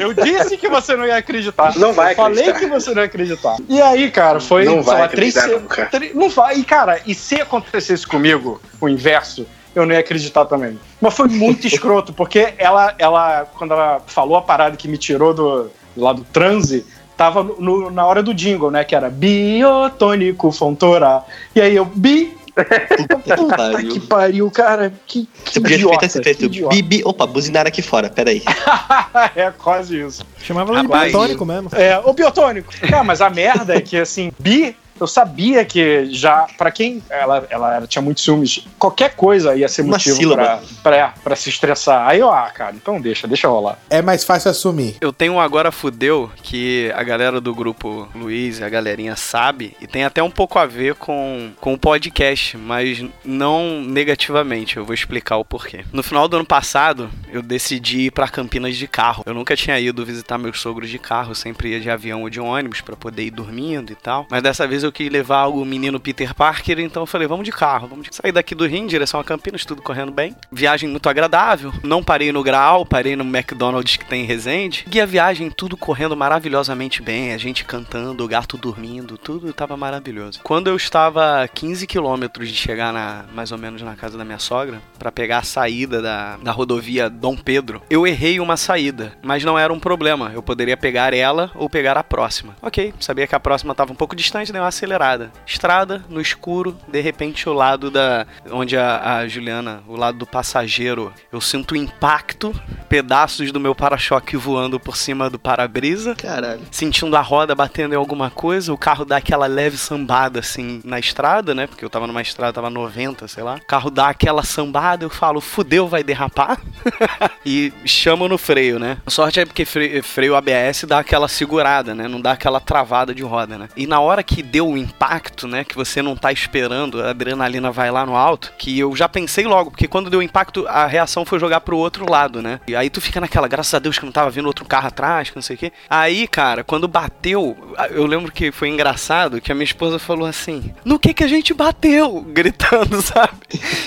eu disse que você não ia acreditar. Não vai eu falei acreditar. que você não ia acreditar. E aí, cara, foi, Não vai lá, três acreditar Não vai. E, cara, e se acontecesse comigo o inverso, eu não ia acreditar também. Mas foi muito escroto, porque ela, ela, quando ela falou a parada que me tirou do, lá do transe, tava no- na hora do jingle, né? Que era biotônico fontora. E aí eu, bi. Puta que pariu. que pariu, cara. Que, que Você podia idiota, ter feito. idiota. Bibi. Opa, buzinaram aqui fora, peraí. é quase isso. Chamava ela de biotônico mesmo. É, o biotônico. Cara, mas a merda é que, assim, bi, eu sabia que já, pra quem ela, ela tinha muitos ciúmes, qualquer coisa ia ser Uma motivo pra, pra, pra se estressar. Aí eu, ah, cara, então deixa, deixa rolar. É mais fácil assumir. Eu tenho um agora fudeu que a galera do grupo Luiz e a galerinha sabe e tem até um pouco a ver com, com o podcast, mas não negativamente. Eu vou explicar o porquê. No final do ano passado, eu decidi ir pra Campinas de carro. Eu nunca tinha ido visitar meus sogros de carro, eu sempre ia de avião ou de ônibus pra poder ir dormindo e tal. Mas dessa vez eu queria levar o menino Peter Parker, então eu falei, vamos de carro, vamos de... sair daqui do Rio em direção a Campinas, tudo correndo bem. Viagem muito agradável. Não parei no Graal, parei no McDonald's que tem em Resende. E a viagem tudo correndo maravilhosamente bem, a gente cantando, o gato dormindo, tudo tava maravilhoso. Quando eu estava a 15 quilômetros de chegar na mais ou menos na casa da minha sogra, pra pegar a saída da, da rodovia Dom Pedro, eu errei uma saída, mas não era um problema. Eu poderia pegar ela ou pegar a próxima. Ok, sabia que a próxima estava um pouco distante, uma acelerada. Estrada, no escuro, de repente o lado da. onde a, a Juliana, o lado do passageiro, eu sinto o impacto, pedaços do meu para-choque voando por cima do para-brisa Caralho. sentindo a roda batendo em alguma coisa, o carro dá aquela leve sambada assim na estrada, né? Porque eu tava numa estrada, tava 90, sei lá. O carro dá aquela sambada, eu falo, fudeu, vai derrapar. e chamo no freio, né? A sorte é porque freio, freio ABS dá aquela segurada, né? Não dá aquela travada de roda, né? E na hora que deu o impacto, né? Que você não tá esperando, a adrenalina vai lá no alto, que eu já pensei logo, porque quando deu impacto, a reação foi jogar pro outro lado, né? E aí tu fica naquela, graças a Deus que não tava vindo outro carro atrás, que não sei o quê. Aí, cara, quando bateu, eu lembro que foi engraçado que a minha esposa falou assim: No que que a gente bateu? Gritando, sabe?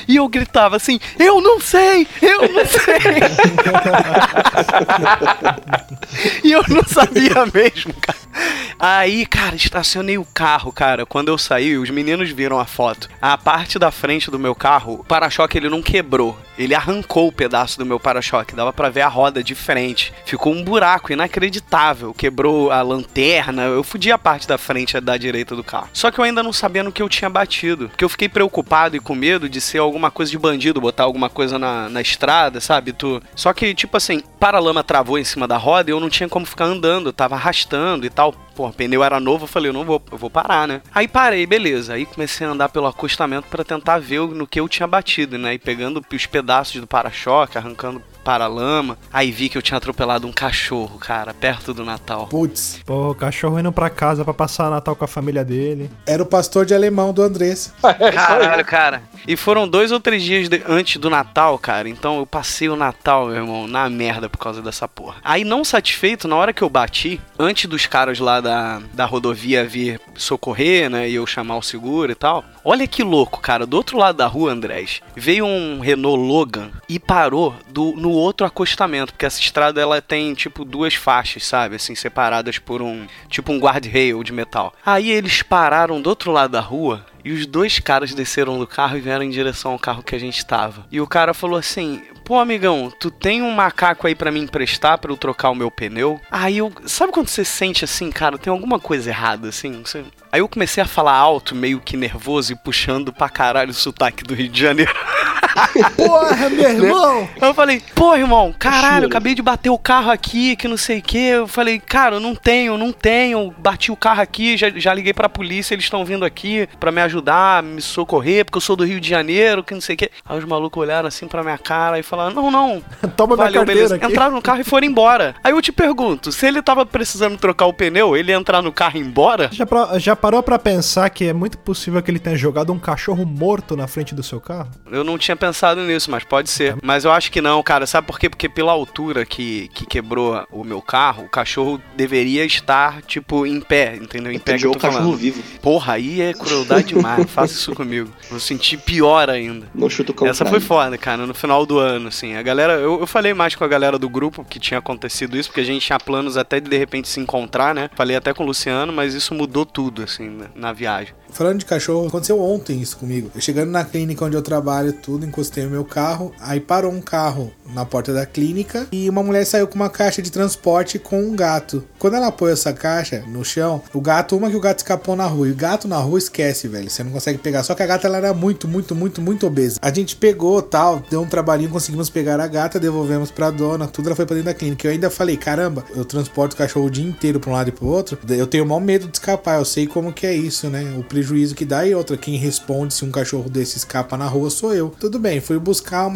E eu gritava assim: Eu não sei! Eu não sei! e eu não sabia mesmo, cara. Aí, cara, estacionei o carro, cara. Quando eu saí, os meninos viram a foto. A parte da frente do meu carro, o para-choque ele não quebrou. Ele arrancou o pedaço do meu para-choque. Dava para ver a roda de frente. Ficou um buraco inacreditável. Quebrou a lanterna. Eu fudi a parte da frente da direita do carro. Só que eu ainda não sabia no que eu tinha batido. Porque eu fiquei preocupado e com medo de ser alguma coisa de bandido, botar alguma coisa na, na estrada, sabe? Tu... Só que, tipo assim, para-lama travou em cima da roda e eu não tinha como ficar andando. Eu tava arrastando e tal. Pô, pneu era novo, eu falei, eu não vou, eu vou parar, né? Aí parei, beleza. Aí comecei a andar pelo acostamento para tentar ver no que eu tinha batido, né? E pegando os pedaços do para-choque, arrancando para-lama. Aí vi que eu tinha atropelado um cachorro, cara, perto do Natal. Putz. Pô, o cachorro indo pra casa pra passar Natal com a família dele. Era o pastor de alemão do Andrés. Caralho, cara. E foram dois ou três dias de, antes do Natal, cara. Então eu passei o Natal, meu irmão, na merda por causa dessa porra. Aí, não satisfeito, na hora que eu bati, antes dos caras lá da, da rodovia vir socorrer, né? E eu chamar o seguro e tal. Olha que louco, cara. Do outro lado da rua, Andrés, veio um Renault Logan e parou do, no outro acostamento, porque essa estrada ela tem tipo duas faixas, sabe? Assim, separadas por um tipo um guardrail de metal. Aí eles pararam do outro lado da rua e os dois caras desceram do carro e vieram em direção ao carro que a gente tava. E o cara falou assim: Pô, amigão, tu tem um macaco aí para me emprestar para eu trocar o meu pneu? Aí eu. Sabe quando você sente assim, cara, tem alguma coisa errada, assim? Você... Aí eu comecei a falar alto, meio que nervoso e puxando pra caralho o sotaque do Rio de Janeiro. Porra, meu irmão! Aí eu falei, pô, irmão, caralho, eu acabei de bater o carro aqui, que não sei o que. Eu falei, cara, eu não tenho, não tenho. Bati o carro aqui, já, já liguei pra polícia, eles estão vindo aqui para me ajudar, me socorrer, porque eu sou do Rio de Janeiro, que não sei o que. Aí os malucos olharam assim pra minha cara e falaram, não, não. Toma valeu, minha beleza. Aqui. Entraram no carro e foram embora. Aí eu te pergunto, se ele tava precisando trocar o pneu, ele ia entrar no carro e ir embora? Já, pra, já parou para pensar que é muito possível que ele tenha jogado um cachorro morto na frente do seu carro? Eu não tinha pensado nisso, mas pode ser. Mas eu acho que não, cara. Sabe por quê? Porque pela altura que, que quebrou o meu carro, o cachorro deveria estar, tipo, em pé, entendeu? Em pé tô o cachorro falando. vivo. Porra, aí é crueldade Não faça isso comigo. Vou sentir pior ainda. Não chuta o Essa foi foda, cara. No final do ano, assim. A galera. Eu, eu falei mais com a galera do grupo que tinha acontecido isso, porque a gente tinha planos até de de repente se encontrar, né? Falei até com o Luciano, mas isso mudou tudo, assim, na, na viagem. Falando de cachorro, aconteceu ontem isso comigo. Eu chegando na clínica onde eu trabalho, tudo, encostei o meu carro. Aí parou um carro na porta da clínica e uma mulher saiu com uma caixa de transporte com um gato. Quando ela pôs essa caixa no chão, o gato, uma que o gato escapou na rua. E o gato na rua esquece, velho. Você não consegue pegar. Só que a gata ela era muito, muito, muito, muito obesa. A gente pegou tal, deu um trabalhinho, conseguimos pegar a gata, devolvemos pra dona, tudo. Ela foi pra dentro da clínica. Eu ainda falei, caramba, eu transporto o cachorro o dia inteiro pra um lado e pro outro. Eu tenho o maior medo de escapar. Eu sei como que é isso, né? O prejuízo que dá e outra, quem responde se um cachorro desse escapa na rua sou eu. Tudo bem, fui buscar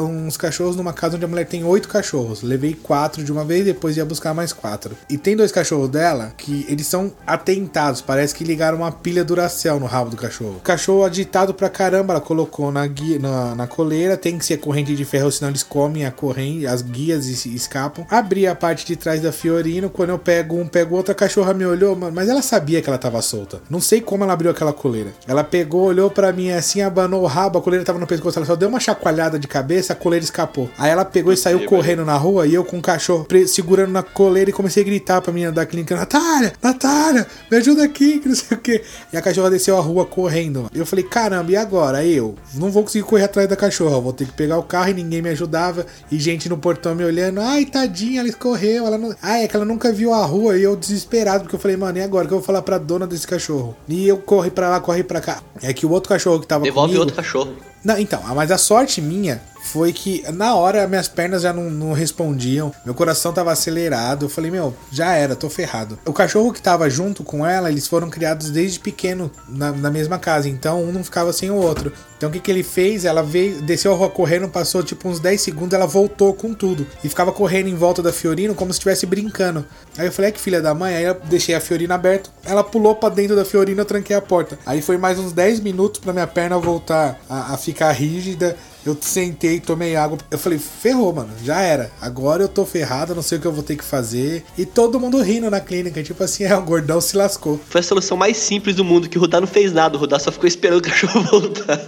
uns cachorros numa casa onde a mulher tem oito cachorros. Levei quatro de uma vez, depois ia buscar mais quatro. E tem dois cachorros dela que eles são atentados, parece que ligaram uma pilha Duracell no rabo do cachorro. O cachorro agitado pra caramba, ela colocou na, guia, na, na coleira, tem que ser corrente de ferro, senão eles comem a corrente, as guias e escapam. Abri a parte de trás da Fiorino, quando eu pego um, pego outra, a cachorra me olhou, mas ela sabia que ela tava solta. Não sei como ela abriu aquela coleira. Ela pegou, olhou para mim assim, abanou o rabo, a coleira tava no pescoço, ela só deu uma chacoalhada de cabeça, a coleira escapou. Aí ela pegou e saiu correndo na rua e eu com o cachorro segurando na coleira e comecei a gritar pra menina da clínica: Natália, Natália, me ajuda aqui, que não sei o que. E a cachorra desceu a rua correndo. Eu falei: caramba, e agora? Eu não vou conseguir correr atrás da cachorra, vou ter que pegar o carro e ninguém me ajudava. E gente no portão me olhando: ai, tadinha, ela escorreu. Ela não... Ai, é que ela nunca viu a rua. E eu desesperado, porque eu falei: mano, e agora? que eu vou falar pra dona desse cachorro? E eu corri pra lá, corre pra cá. É que o outro cachorro que tava Devolve comigo... outro cachorro. Não, então, mas a sorte minha foi que na hora minhas pernas já não, não respondiam, meu coração tava acelerado. Eu falei, meu, já era, tô ferrado. O cachorro que tava junto com ela, eles foram criados desde pequeno na, na mesma casa, então um não ficava sem o outro. Então o que, que ele fez? Ela veio, desceu a rua correndo, passou tipo uns 10 segundos, ela voltou com tudo. E ficava correndo em volta da Fiorino como se estivesse brincando. Aí eu falei, é que filha da mãe, aí eu deixei a Fiorina aberta. Ela pulou para dentro da Fiorina, eu tranquei a porta. Aí foi mais uns 10 minutos para minha perna voltar a, a ficar rígida. Eu sentei, tomei água. Eu falei, ferrou, mano. Já era. Agora eu tô ferrado, não sei o que eu vou ter que fazer. E todo mundo rindo na clínica. Tipo assim, é, o gordão se lascou. Foi a solução mais simples do mundo, que o Rudá não fez nada. O Rudá só ficou esperando o cachorro voltar.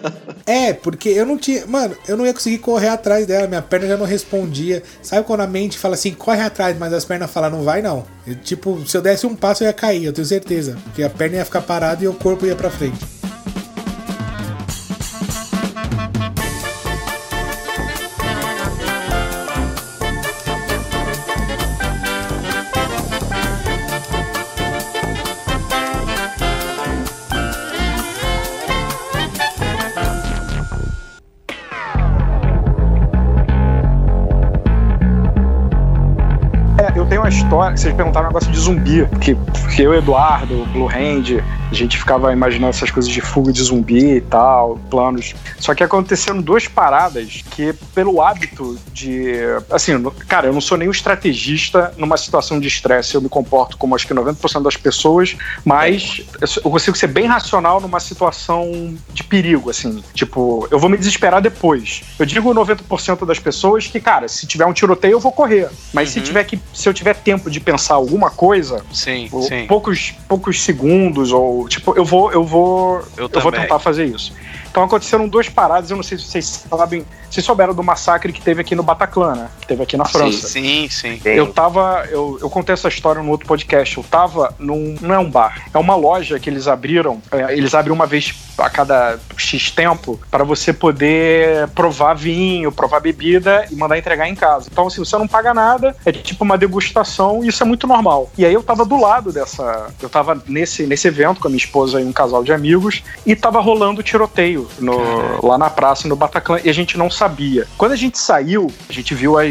É, porque eu não tinha. Mano, eu não ia conseguir correr atrás dela. Minha perna já não respondia. Sabe quando a mente fala assim, corre atrás, mas as pernas falam, não vai não. Eu, tipo, se eu desse um passo eu ia cair, eu tenho certeza. Porque a perna ia ficar parada e o corpo ia pra frente. História, vocês perguntaram um negócio de zumbi, que, que eu, Eduardo, Blue Hand, a gente ficava imaginando essas coisas de fuga de zumbi e tal, planos. Só que aconteceram duas paradas que, pelo hábito de. Assim, cara, eu não sou nenhum estrategista numa situação de estresse. Eu me comporto como acho que 90% das pessoas, mas eu consigo ser bem racional numa situação de perigo, assim. Tipo, eu vou me desesperar depois. Eu digo 90% das pessoas que, cara, se tiver um tiroteio, eu vou correr. Mas se tiver que. Se eu tiver tempo de pensar alguma coisa, Sim, sim. Poucos, poucos segundos, ou tipo, eu vou, eu vou. Eu Eu, vou tentar fazer isso. Então aconteceram duas paradas, eu não sei se vocês sabem. Vocês souberam do massacre que teve aqui no Bataclan, né? Que teve aqui na França. Sim, sim. Eu tava. Eu, eu contei essa história no outro podcast. Eu tava num. Não é um bar. É uma loja que eles abriram. é, eles abrem uma vez a cada X tempo para você poder provar vinho, provar bebida e mandar entregar em casa. Então, assim, você não paga nada, é tipo uma degustação e isso é muito normal. E aí eu tava do lado dessa. Eu tava nesse, nesse evento com a minha esposa e um casal de amigos e tava rolando tiroteio no- lá na praça, no Bataclan, e a gente não sabia. Quando a gente saiu, a gente viu as,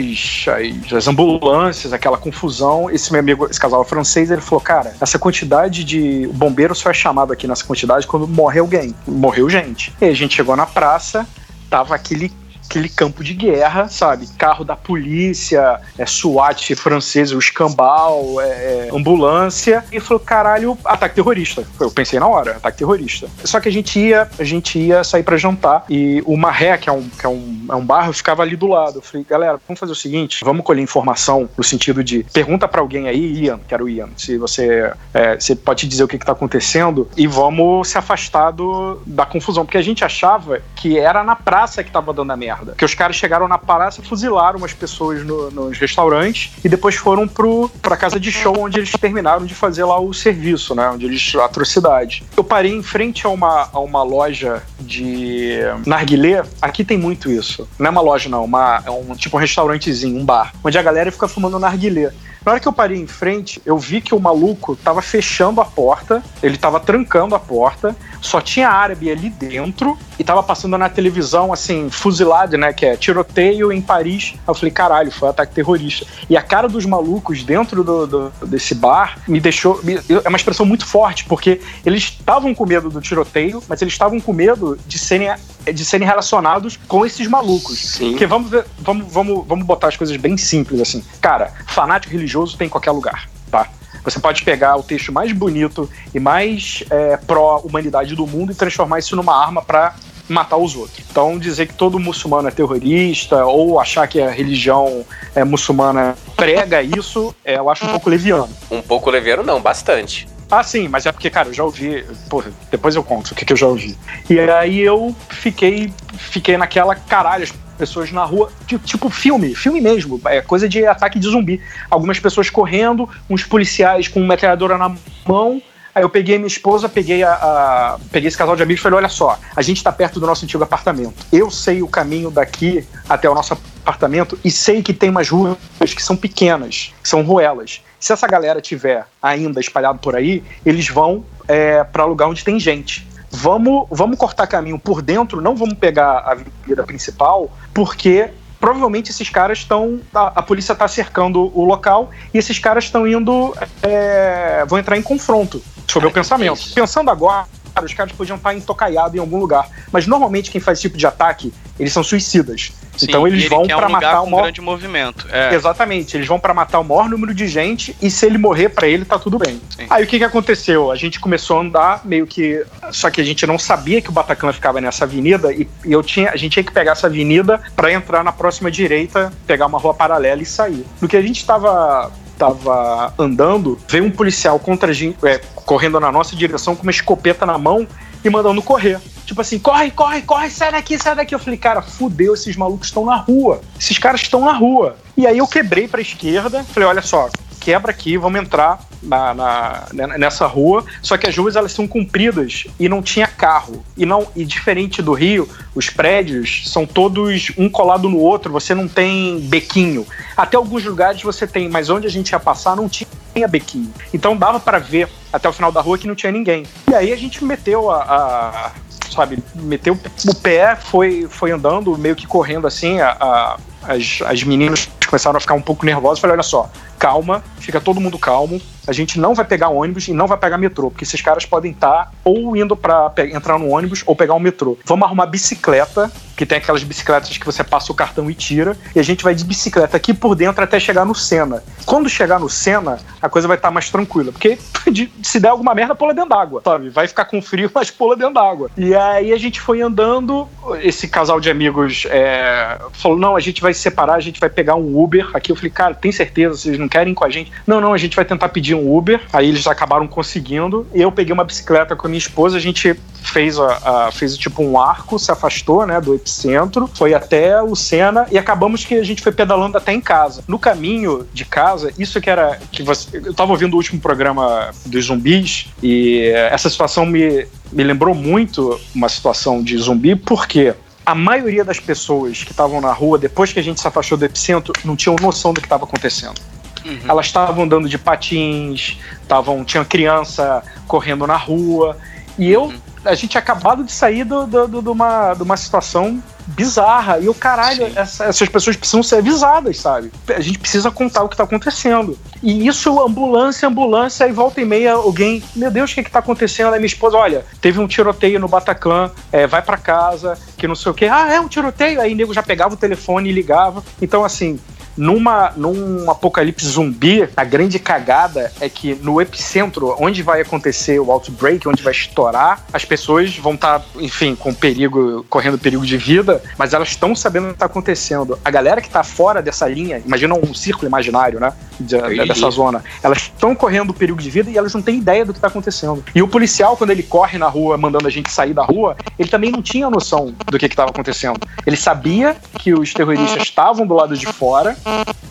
as, as ambulâncias, aquela confusão. Esse meu amigo, esse casal francês, ele falou: Cara, essa quantidade de. O bombeiro só é chamado aqui nessa quantidade quando morre alguém. Morreu gente. E a gente chegou na praça, tava aquele. Aquele campo de guerra, sabe? Carro da polícia, é, SWAT francês, o escambau, é, é, ambulância. E falou: caralho, ataque terrorista. Eu pensei na hora, ataque terrorista. Só que a gente ia, a gente ia sair pra jantar. E o Marré, que é um, que é um, é um bar, ficava ali do lado. Eu falei, galera, vamos fazer o seguinte: vamos colher informação no sentido de pergunta pra alguém aí, Ian, que era o Ian, se você, é, você pode dizer o que, que tá acontecendo e vamos se afastar do, da confusão. Porque a gente achava que era na praça que tava dando a merda. Que os caras chegaram na praça, fuzilaram umas pessoas no- nos restaurantes e depois foram pro, pra casa de show onde eles terminaram de fazer lá o serviço, né? Onde eles. atrocidade. Eu parei em frente a uma, a uma loja de narguilé. Aqui tem muito isso. Não é uma loja, não. Uma, é um tipo um restaurantezinho, um bar. Onde a galera fica fumando narguilé. Na hora que eu parei em frente, eu vi que o maluco tava fechando a porta, ele tava trancando a porta, só tinha árabe ali dentro e tava passando na televisão, assim, fuzilado, né? Que é tiroteio em Paris. Eu falei, caralho, foi um ataque terrorista. E a cara dos malucos dentro do, do- desse bar me deixou. me- é uma expressão muito forte, porque eles estavam com medo do tiroteio, mas eles estavam com medo de serem, de serem relacionados com esses malucos. Sim. Porque vamos, ver- vamos, vamos, vamos botar as coisas bem simples assim. Cara, fanático religioso tem em qualquer lugar, tá? Você pode pegar o texto mais bonito e mais é, pró-humanidade do mundo e transformar isso numa arma pra matar os outros. Então, dizer que todo muçulmano é terrorista ou achar que a religião é, muçulmana prega isso, é, eu acho um pouco leviano. Um pouco leviano, não, bastante. Ah, sim, mas é porque, cara, eu já ouvi. Porra, depois eu conto o que, que eu já ouvi. E aí eu fiquei, fiquei naquela caralho, pessoas na rua, ti- tipo filme, filme mesmo, é coisa de ataque de zumbi. Algumas pessoas correndo, uns policiais com uma metralhadora na mão. Aí eu peguei minha esposa, peguei a, a- peguei esse casal de amigos e falei: olha só, a gente tá perto do nosso antigo apartamento. Eu sei o caminho daqui até o nosso apartamento e sei que tem umas ruas que são pequenas, que são ruelas. Se essa galera tiver ainda espalhado por aí, eles vão é, para lugar onde tem gente. Vamos, vamos cortar caminho por dentro, não vamos pegar a avenida principal, porque provavelmente esses caras estão. A, a, polícia está cercando o local e esses caras estão indo. É, vão entrar em confronto. Sobre o pensamento. Pensando agora, os caras podiam estar intocaiados em algum lugar. Mas normalmente quem faz esse tipo de ataque, eles são suicidas. Sim, então eles vão para um matar o maior grande movimento. É. Exatamente, eles vão para matar o maior número de gente e se ele morrer para ele tá tudo bem. Sim. Aí o que que aconteceu? A gente começou a andar meio que só que a gente não sabia que o Bataclan ficava nessa avenida e, e eu tinha, a gente tinha que pegar essa avenida para entrar na próxima direita, pegar uma rua paralela e sair. No que a gente estava tava andando, veio um policial contra a gente, é, correndo na nossa direção com uma escopeta na mão e mandando correr. Tipo assim, corre, corre, corre, sai daqui, sai daqui. Eu falei, cara, fudeu, esses malucos estão na rua. Esses caras estão na rua. E aí eu quebrei pra esquerda, falei, olha só, quebra aqui, vamos entrar na, na, né, nessa rua. Só que as ruas elas são compridas e não tinha carro. E não e diferente do Rio, os prédios são todos um colado no outro. Você não tem bequinho. Até alguns lugares você tem, mas onde a gente ia passar não tinha bequinho. Então dava para ver até o final da rua que não tinha ninguém. E aí a gente meteu a, a sabe, meteu o pé, foi, foi andando, meio que correndo assim, a, a as, as meninas começaram a ficar um pouco nervosas. Falei, olha só, calma, fica todo mundo calmo. A gente não vai pegar ônibus e não vai pegar metrô, porque esses caras podem estar ou indo para entrar no ônibus ou pegar um metrô. Vamos arrumar bicicleta, que tem aquelas bicicletas que você passa o cartão e tira, e a gente vai de bicicleta aqui por dentro até chegar no Sena. Quando chegar no Sena, a coisa vai estar mais tranquila, porque se der alguma merda, pula dentro d'água, sabe? Vai ficar com frio, mas pula dentro d'água. E aí a gente foi andando, esse casal de amigos é, falou: não, a gente vai separar, a gente vai pegar um Uber. Aqui eu falei, cara, tem certeza? Vocês não querem ir com a gente? Não, não, a gente vai tentar pedir um Uber. Aí eles acabaram conseguindo. E eu peguei uma bicicleta com a minha esposa, a gente fez, a, a, fez tipo um arco, se afastou né, do epicentro, foi até o Sena e acabamos que a gente foi pedalando até em casa. No caminho de casa, isso que era. que você, Eu tava ouvindo o último programa dos zumbis e essa situação me, me lembrou muito uma situação de zumbi, porque a maioria das pessoas que estavam na rua, depois que a gente se afastou do epicentro, não tinham noção do que estava acontecendo. Uhum. Elas estavam andando de patins, tavam, tinha criança correndo na rua. E eu, uhum. A gente tinha acabado de sair do, do, do, de, uma, de uma situação bizarra. E o caralho, essa, essas pessoas precisam ser avisadas, sabe? A gente precisa contar o que tá acontecendo. E isso, ambulância, ambulância, aí volta e meia alguém, meu Deus, o que que tá acontecendo? Aí minha esposa, olha, teve um tiroteio no Bataclan, é, vai para casa, que não sei o que. Ah, é um tiroteio? Aí o nego já pegava o telefone e ligava. Então, assim, numa, num apocalipse zumbi, a grande cagada é que no epicentro, onde vai acontecer o outbreak, onde vai estourar, as pessoas vão estar, tá, enfim, com perigo, correndo perigo de vida, mas elas estão sabendo o que está acontecendo. A galera que está fora dessa linha, imagina um círculo imaginário, né? De, dessa zona. Elas estão correndo perigo de vida e elas não têm ideia do que está acontecendo. E o policial, quando ele corre na rua, mandando a gente sair da rua, ele também não tinha noção do que estava acontecendo. Ele sabia que os terroristas estavam do lado de fora,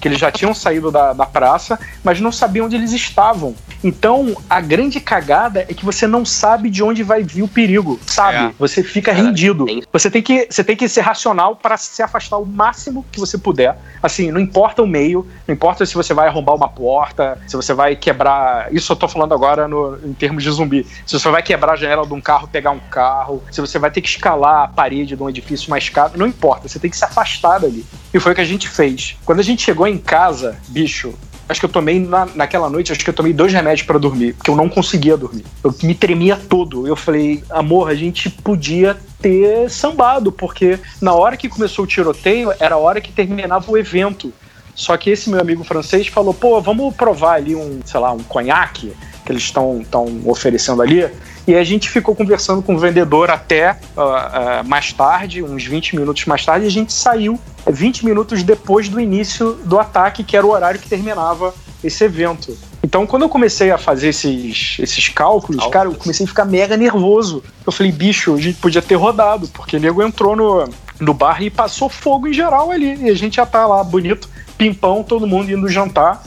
que eles já tinham saído da, da praça, mas não sabiam onde eles estavam. Então, a grande cagada é que você não sabe de onde vai vir o perigo, sabe? É. Você fica rendido. Você tem que, você tem que ser racional para se afastar o máximo que você puder. Assim, não importa o meio, não importa se você vai arrombar uma porta, se você vai quebrar. Isso eu tô falando agora no, em termos de zumbi. Se você vai quebrar a janela de um carro, pegar um carro, se você vai ter que escalar a parede de um edifício mais caro, não importa, você tem que se afastar dali. E foi o que a gente fez. Quando a gente chegou em casa, bicho, acho que eu tomei na, naquela noite, acho que eu tomei dois remédios para dormir, porque eu não conseguia dormir. Eu me tremia todo. Eu falei, amor, a gente podia ter sambado, porque na hora que começou o tiroteio, era a hora que terminava o evento. Só que esse meu amigo francês falou, pô, vamos provar ali um, sei lá, um conhaque que eles estão oferecendo ali. E a gente ficou conversando com o vendedor até uh, uh, mais tarde, uns 20 minutos mais tarde, e a gente saiu 20 minutos depois do início do ataque, que era o horário que terminava esse evento. Então, quando eu comecei a fazer esses, esses cálculos, cara, eu comecei a ficar mega nervoso. Eu falei, bicho, a gente podia ter rodado, porque o nego entrou no, no bar e passou fogo em geral ali. E a gente já tá lá bonito, pimpão, todo mundo indo jantar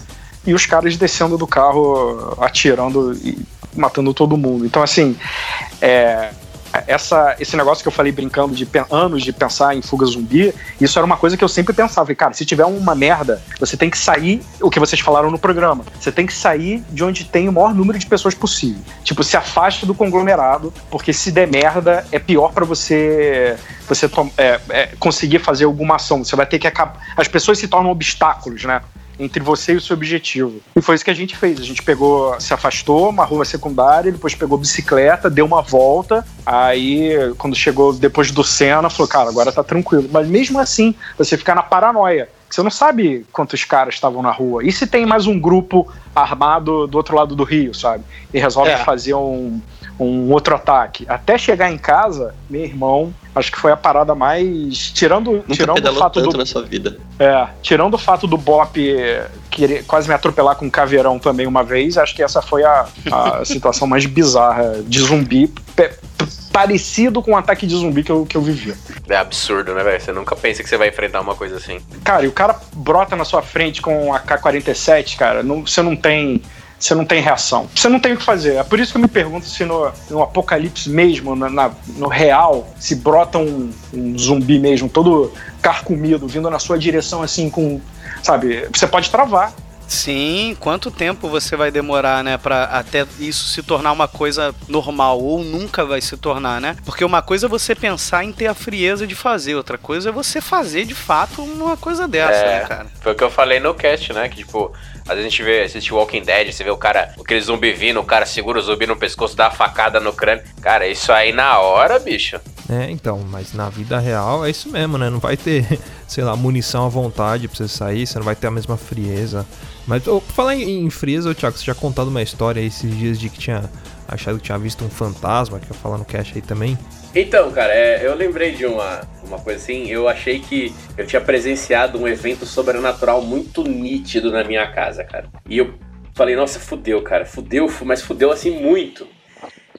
e os caras descendo do carro, atirando e matando todo mundo. Então, assim, é, essa, esse negócio que eu falei brincando de anos de pensar em fuga zumbi, isso era uma coisa que eu sempre pensava. E, cara, se tiver uma merda, você tem que sair, o que vocês falaram no programa, você tem que sair de onde tem o maior número de pessoas possível. Tipo, se afaste do conglomerado, porque se der merda, é pior pra você você é, é, conseguir fazer alguma ação. Você vai ter que acabar. As pessoas se tornam obstáculos, né? Entre você e o seu objetivo. E foi isso que a gente fez. A gente pegou, se afastou, uma rua secundária, depois pegou bicicleta, deu uma volta. Aí, quando chegou depois do Senna, falou: Cara, agora tá tranquilo. Mas mesmo assim, você fica na paranoia. Você não sabe quantos caras estavam na rua. E se tem mais um grupo armado do outro lado do rio, sabe? E resolve É. fazer um, um outro ataque. Até chegar em casa, meu irmão, acho que foi a parada mais. Tirando, Nunca tirando o fato tanto do. na sua vida. É, tirando o fato do Bop querer quase me atropelar com um caveirão também uma vez, acho que essa foi a, a situação mais bizarra de zumbi, parecido com um ataque de zumbi que eu, que eu vivi. É absurdo, né, velho? Você nunca pensa que você vai enfrentar uma coisa assim. Cara, e o cara brota na sua frente com a K-47, cara, não- você não tem. Você não tem reação. Você não tem o que fazer. É por isso que eu me pergunto se no, no apocalipse mesmo, na, na- no real, se brota um, um zumbi mesmo, todo carcomido, vindo na sua direção assim com. Sabe, você pode travar. Sim, quanto tempo você vai demorar, né, Pra até isso se tornar uma coisa normal ou nunca vai se tornar, né? Porque uma coisa é você pensar em ter a frieza de fazer, outra coisa é você fazer de fato uma coisa dessa, É. né, cara? Foi o que eu falei no cast, né? Que, tipo, às vezes a gente vê, assiste Walking Dead, você vê o cara, aquele zumbi vindo, o cara segura o zumbi no pescoço, dá uma facada no crânio. Cara, isso aí na hora, bicho. É, então, mas na vida real é isso mesmo, né? Não vai ter, sei lá, munição à vontade pra você sair, você não vai ter a mesma frieza. Mas, ô, por falar em, em frieza, Thiago, você já contado uma história esses dias de que tinha achado que tinha visto um fantasma, que eu falar no cast aí também. Então, cara, é, eu lembrei de uma, uma coisa assim. Eu achei que eu tinha presenciado um evento sobrenatural muito nítido na minha casa, cara. E eu falei, nossa, fudeu, cara. Fudeu, fu- mas fudeu assim muito.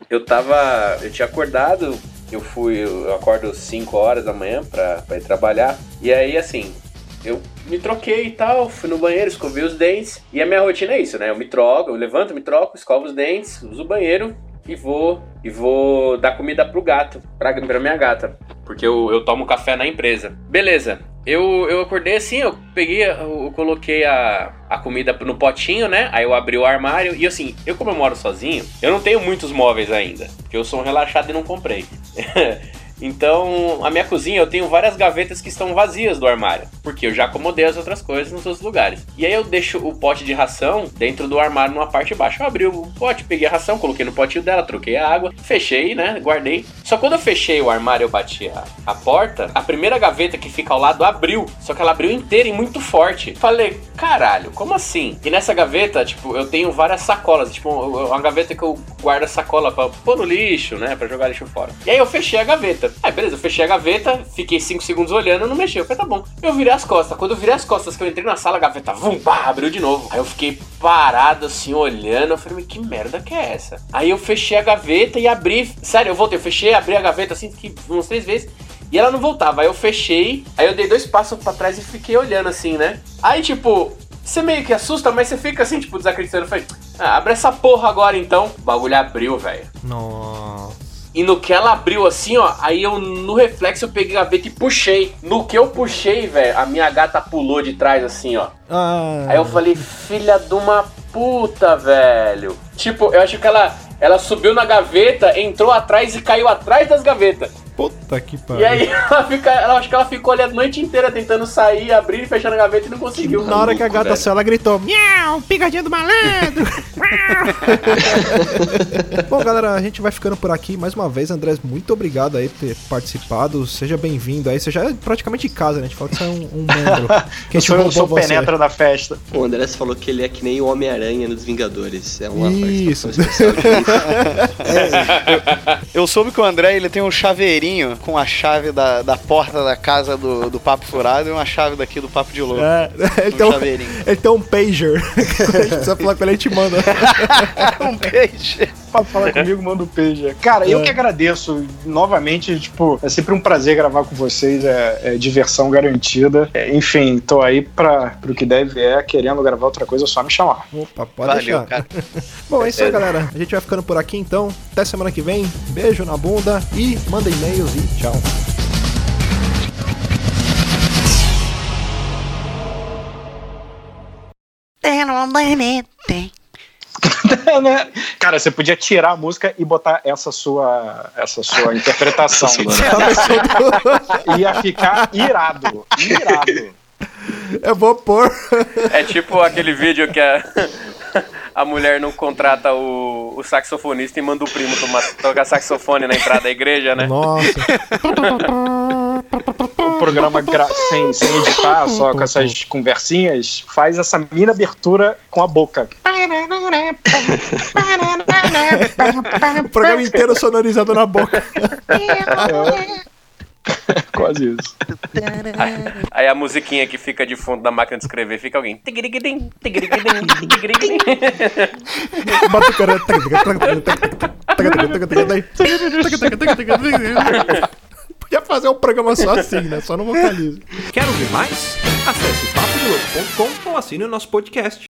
Eu tava. Eu tinha acordado, eu fui. Eu acordo 5 horas da manhã pra, pra ir trabalhar. E aí, assim, eu me troquei e tal, fui no banheiro, escovei os dentes. E a minha rotina é isso, né? Eu me troco, eu levanto, me troco, escovo os dentes, uso o banheiro e vou e vou dar comida pro gato, pra, pra minha gata. Porque eu, eu tomo café na empresa. Beleza. Eu, eu acordei assim, eu peguei, eu, coloquei a, a comida no potinho, né? Aí eu abri o armário e assim, eu como eu moro sozinho, eu não tenho muitos móveis ainda. Porque eu sou um relaxado e não comprei. Então, a minha cozinha eu tenho várias gavetas que estão vazias do armário, porque eu já acomodei as outras coisas nos outros lugares. E aí eu deixo o pote de ração dentro do armário numa parte de baixo. Eu abri o pote, peguei a ração, coloquei no potinho dela, troquei a água, fechei, né? Guardei. Só quando eu fechei o armário, eu bati a, a porta, a primeira gaveta que fica ao lado abriu, só que ela abriu inteira e muito forte. Falei, caralho, como assim? E nessa gaveta, tipo, eu tenho várias sacolas, tipo, uma gaveta que eu guardo a sacola pra pôr no lixo, né? Pra jogar lixo fora. E aí eu fechei a gaveta. Aí, beleza, eu fechei a gaveta, fiquei 5 segundos olhando, não mexeu. Eu falei, tá bom. Eu virei as costas. Quando eu virei as costas, que eu entrei na sala, a gaveta, vum, pá, abriu de novo. Aí eu fiquei parado, assim, olhando. Eu falei, mas que merda que é essa? Aí eu fechei a gaveta e abri. Sério, eu voltei, eu fechei, abri a gaveta assim, umas três vezes. E ela não voltava. Aí eu fechei, aí eu dei dois passos pra trás e fiquei olhando assim, né? Aí, tipo, você meio que assusta, mas você fica assim, tipo, desacreditando. Eu falei, ah, abre essa porra agora então. O bagulho abriu, velho. Nossa. E no que ela abriu assim, ó, aí eu no reflexo eu peguei a gaveta e puxei. No que eu puxei, velho, a minha gata pulou de trás assim, ó. Ah, Aí eu falei, filha de uma puta, velho. Tipo, eu acho que ela, ela subiu na gaveta, entrou atrás e caiu atrás das gavetas. Puta que pariu. E aí ela fica, ela acho que ela ficou ali a noite inteira tentando sair, abrir e fechar a gaveta e não conseguiu. Na hora que a gata saiu, ela gritou: Miau, pigadinha do malandro! Bom, galera, a gente vai ficando por aqui. Mais uma vez, Andrés, muito obrigado aí por ter participado. Seja bem-vindo aí. Você já é praticamente de casa, né? A gente fala que você é um, um membro. Que a Eu gente sou, eu penetra da festa. O Andrés falou que ele é que nem o Homem-Aranha nos Vingadores. É uma Isso. participação especial. Eu soube que o André ele tem um chaveirinho com a chave da, da porta da casa do, do Papo Furado e uma chave daqui do Papo de Louco. É, ele, Um tem um, ele tem um pager. A gente precisa falar com ele, a gente manda. um peixe. Pra falar comigo, manda o Peja. Cara, eu que agradeço. Novamente, tipo, é sempre um prazer gravar com vocês. É, é diversão garantida. É, enfim, tô aí pra, pro que deve é. Querendo gravar outra coisa, é só me chamar. Opa, pode Valeu, deixar. cara. Bom, é isso aí, galera. A gente vai ficando por aqui então. Até semana que vem. Beijo na bunda e manda e-mails e tchau. Né? Cara, você podia tirar a música e botar essa sua, essa sua interpretação. Ia ficar irado. Irado. Eu vou pôr. É tipo aquele vídeo que a, a mulher não contrata o, o saxofonista e manda o primo tomar, tocar saxofone na entrada da igreja, né? Nossa. O programa gra- sem, sem editar, só com essas conversinhas, faz essa mina abertura com a boca. O programa inteiro sonorizado na boca. Quase isso. Aí a musiquinha que fica de fundo da máquina de escrever fica alguém. tigrigidim, tigrigidim, tigrigidim. Bota o cara. Podia fazer um programa só assim, né? Só no vocalismo. Quer ouvir mais? Acesse papodelouco.com ou assine o nosso podcast.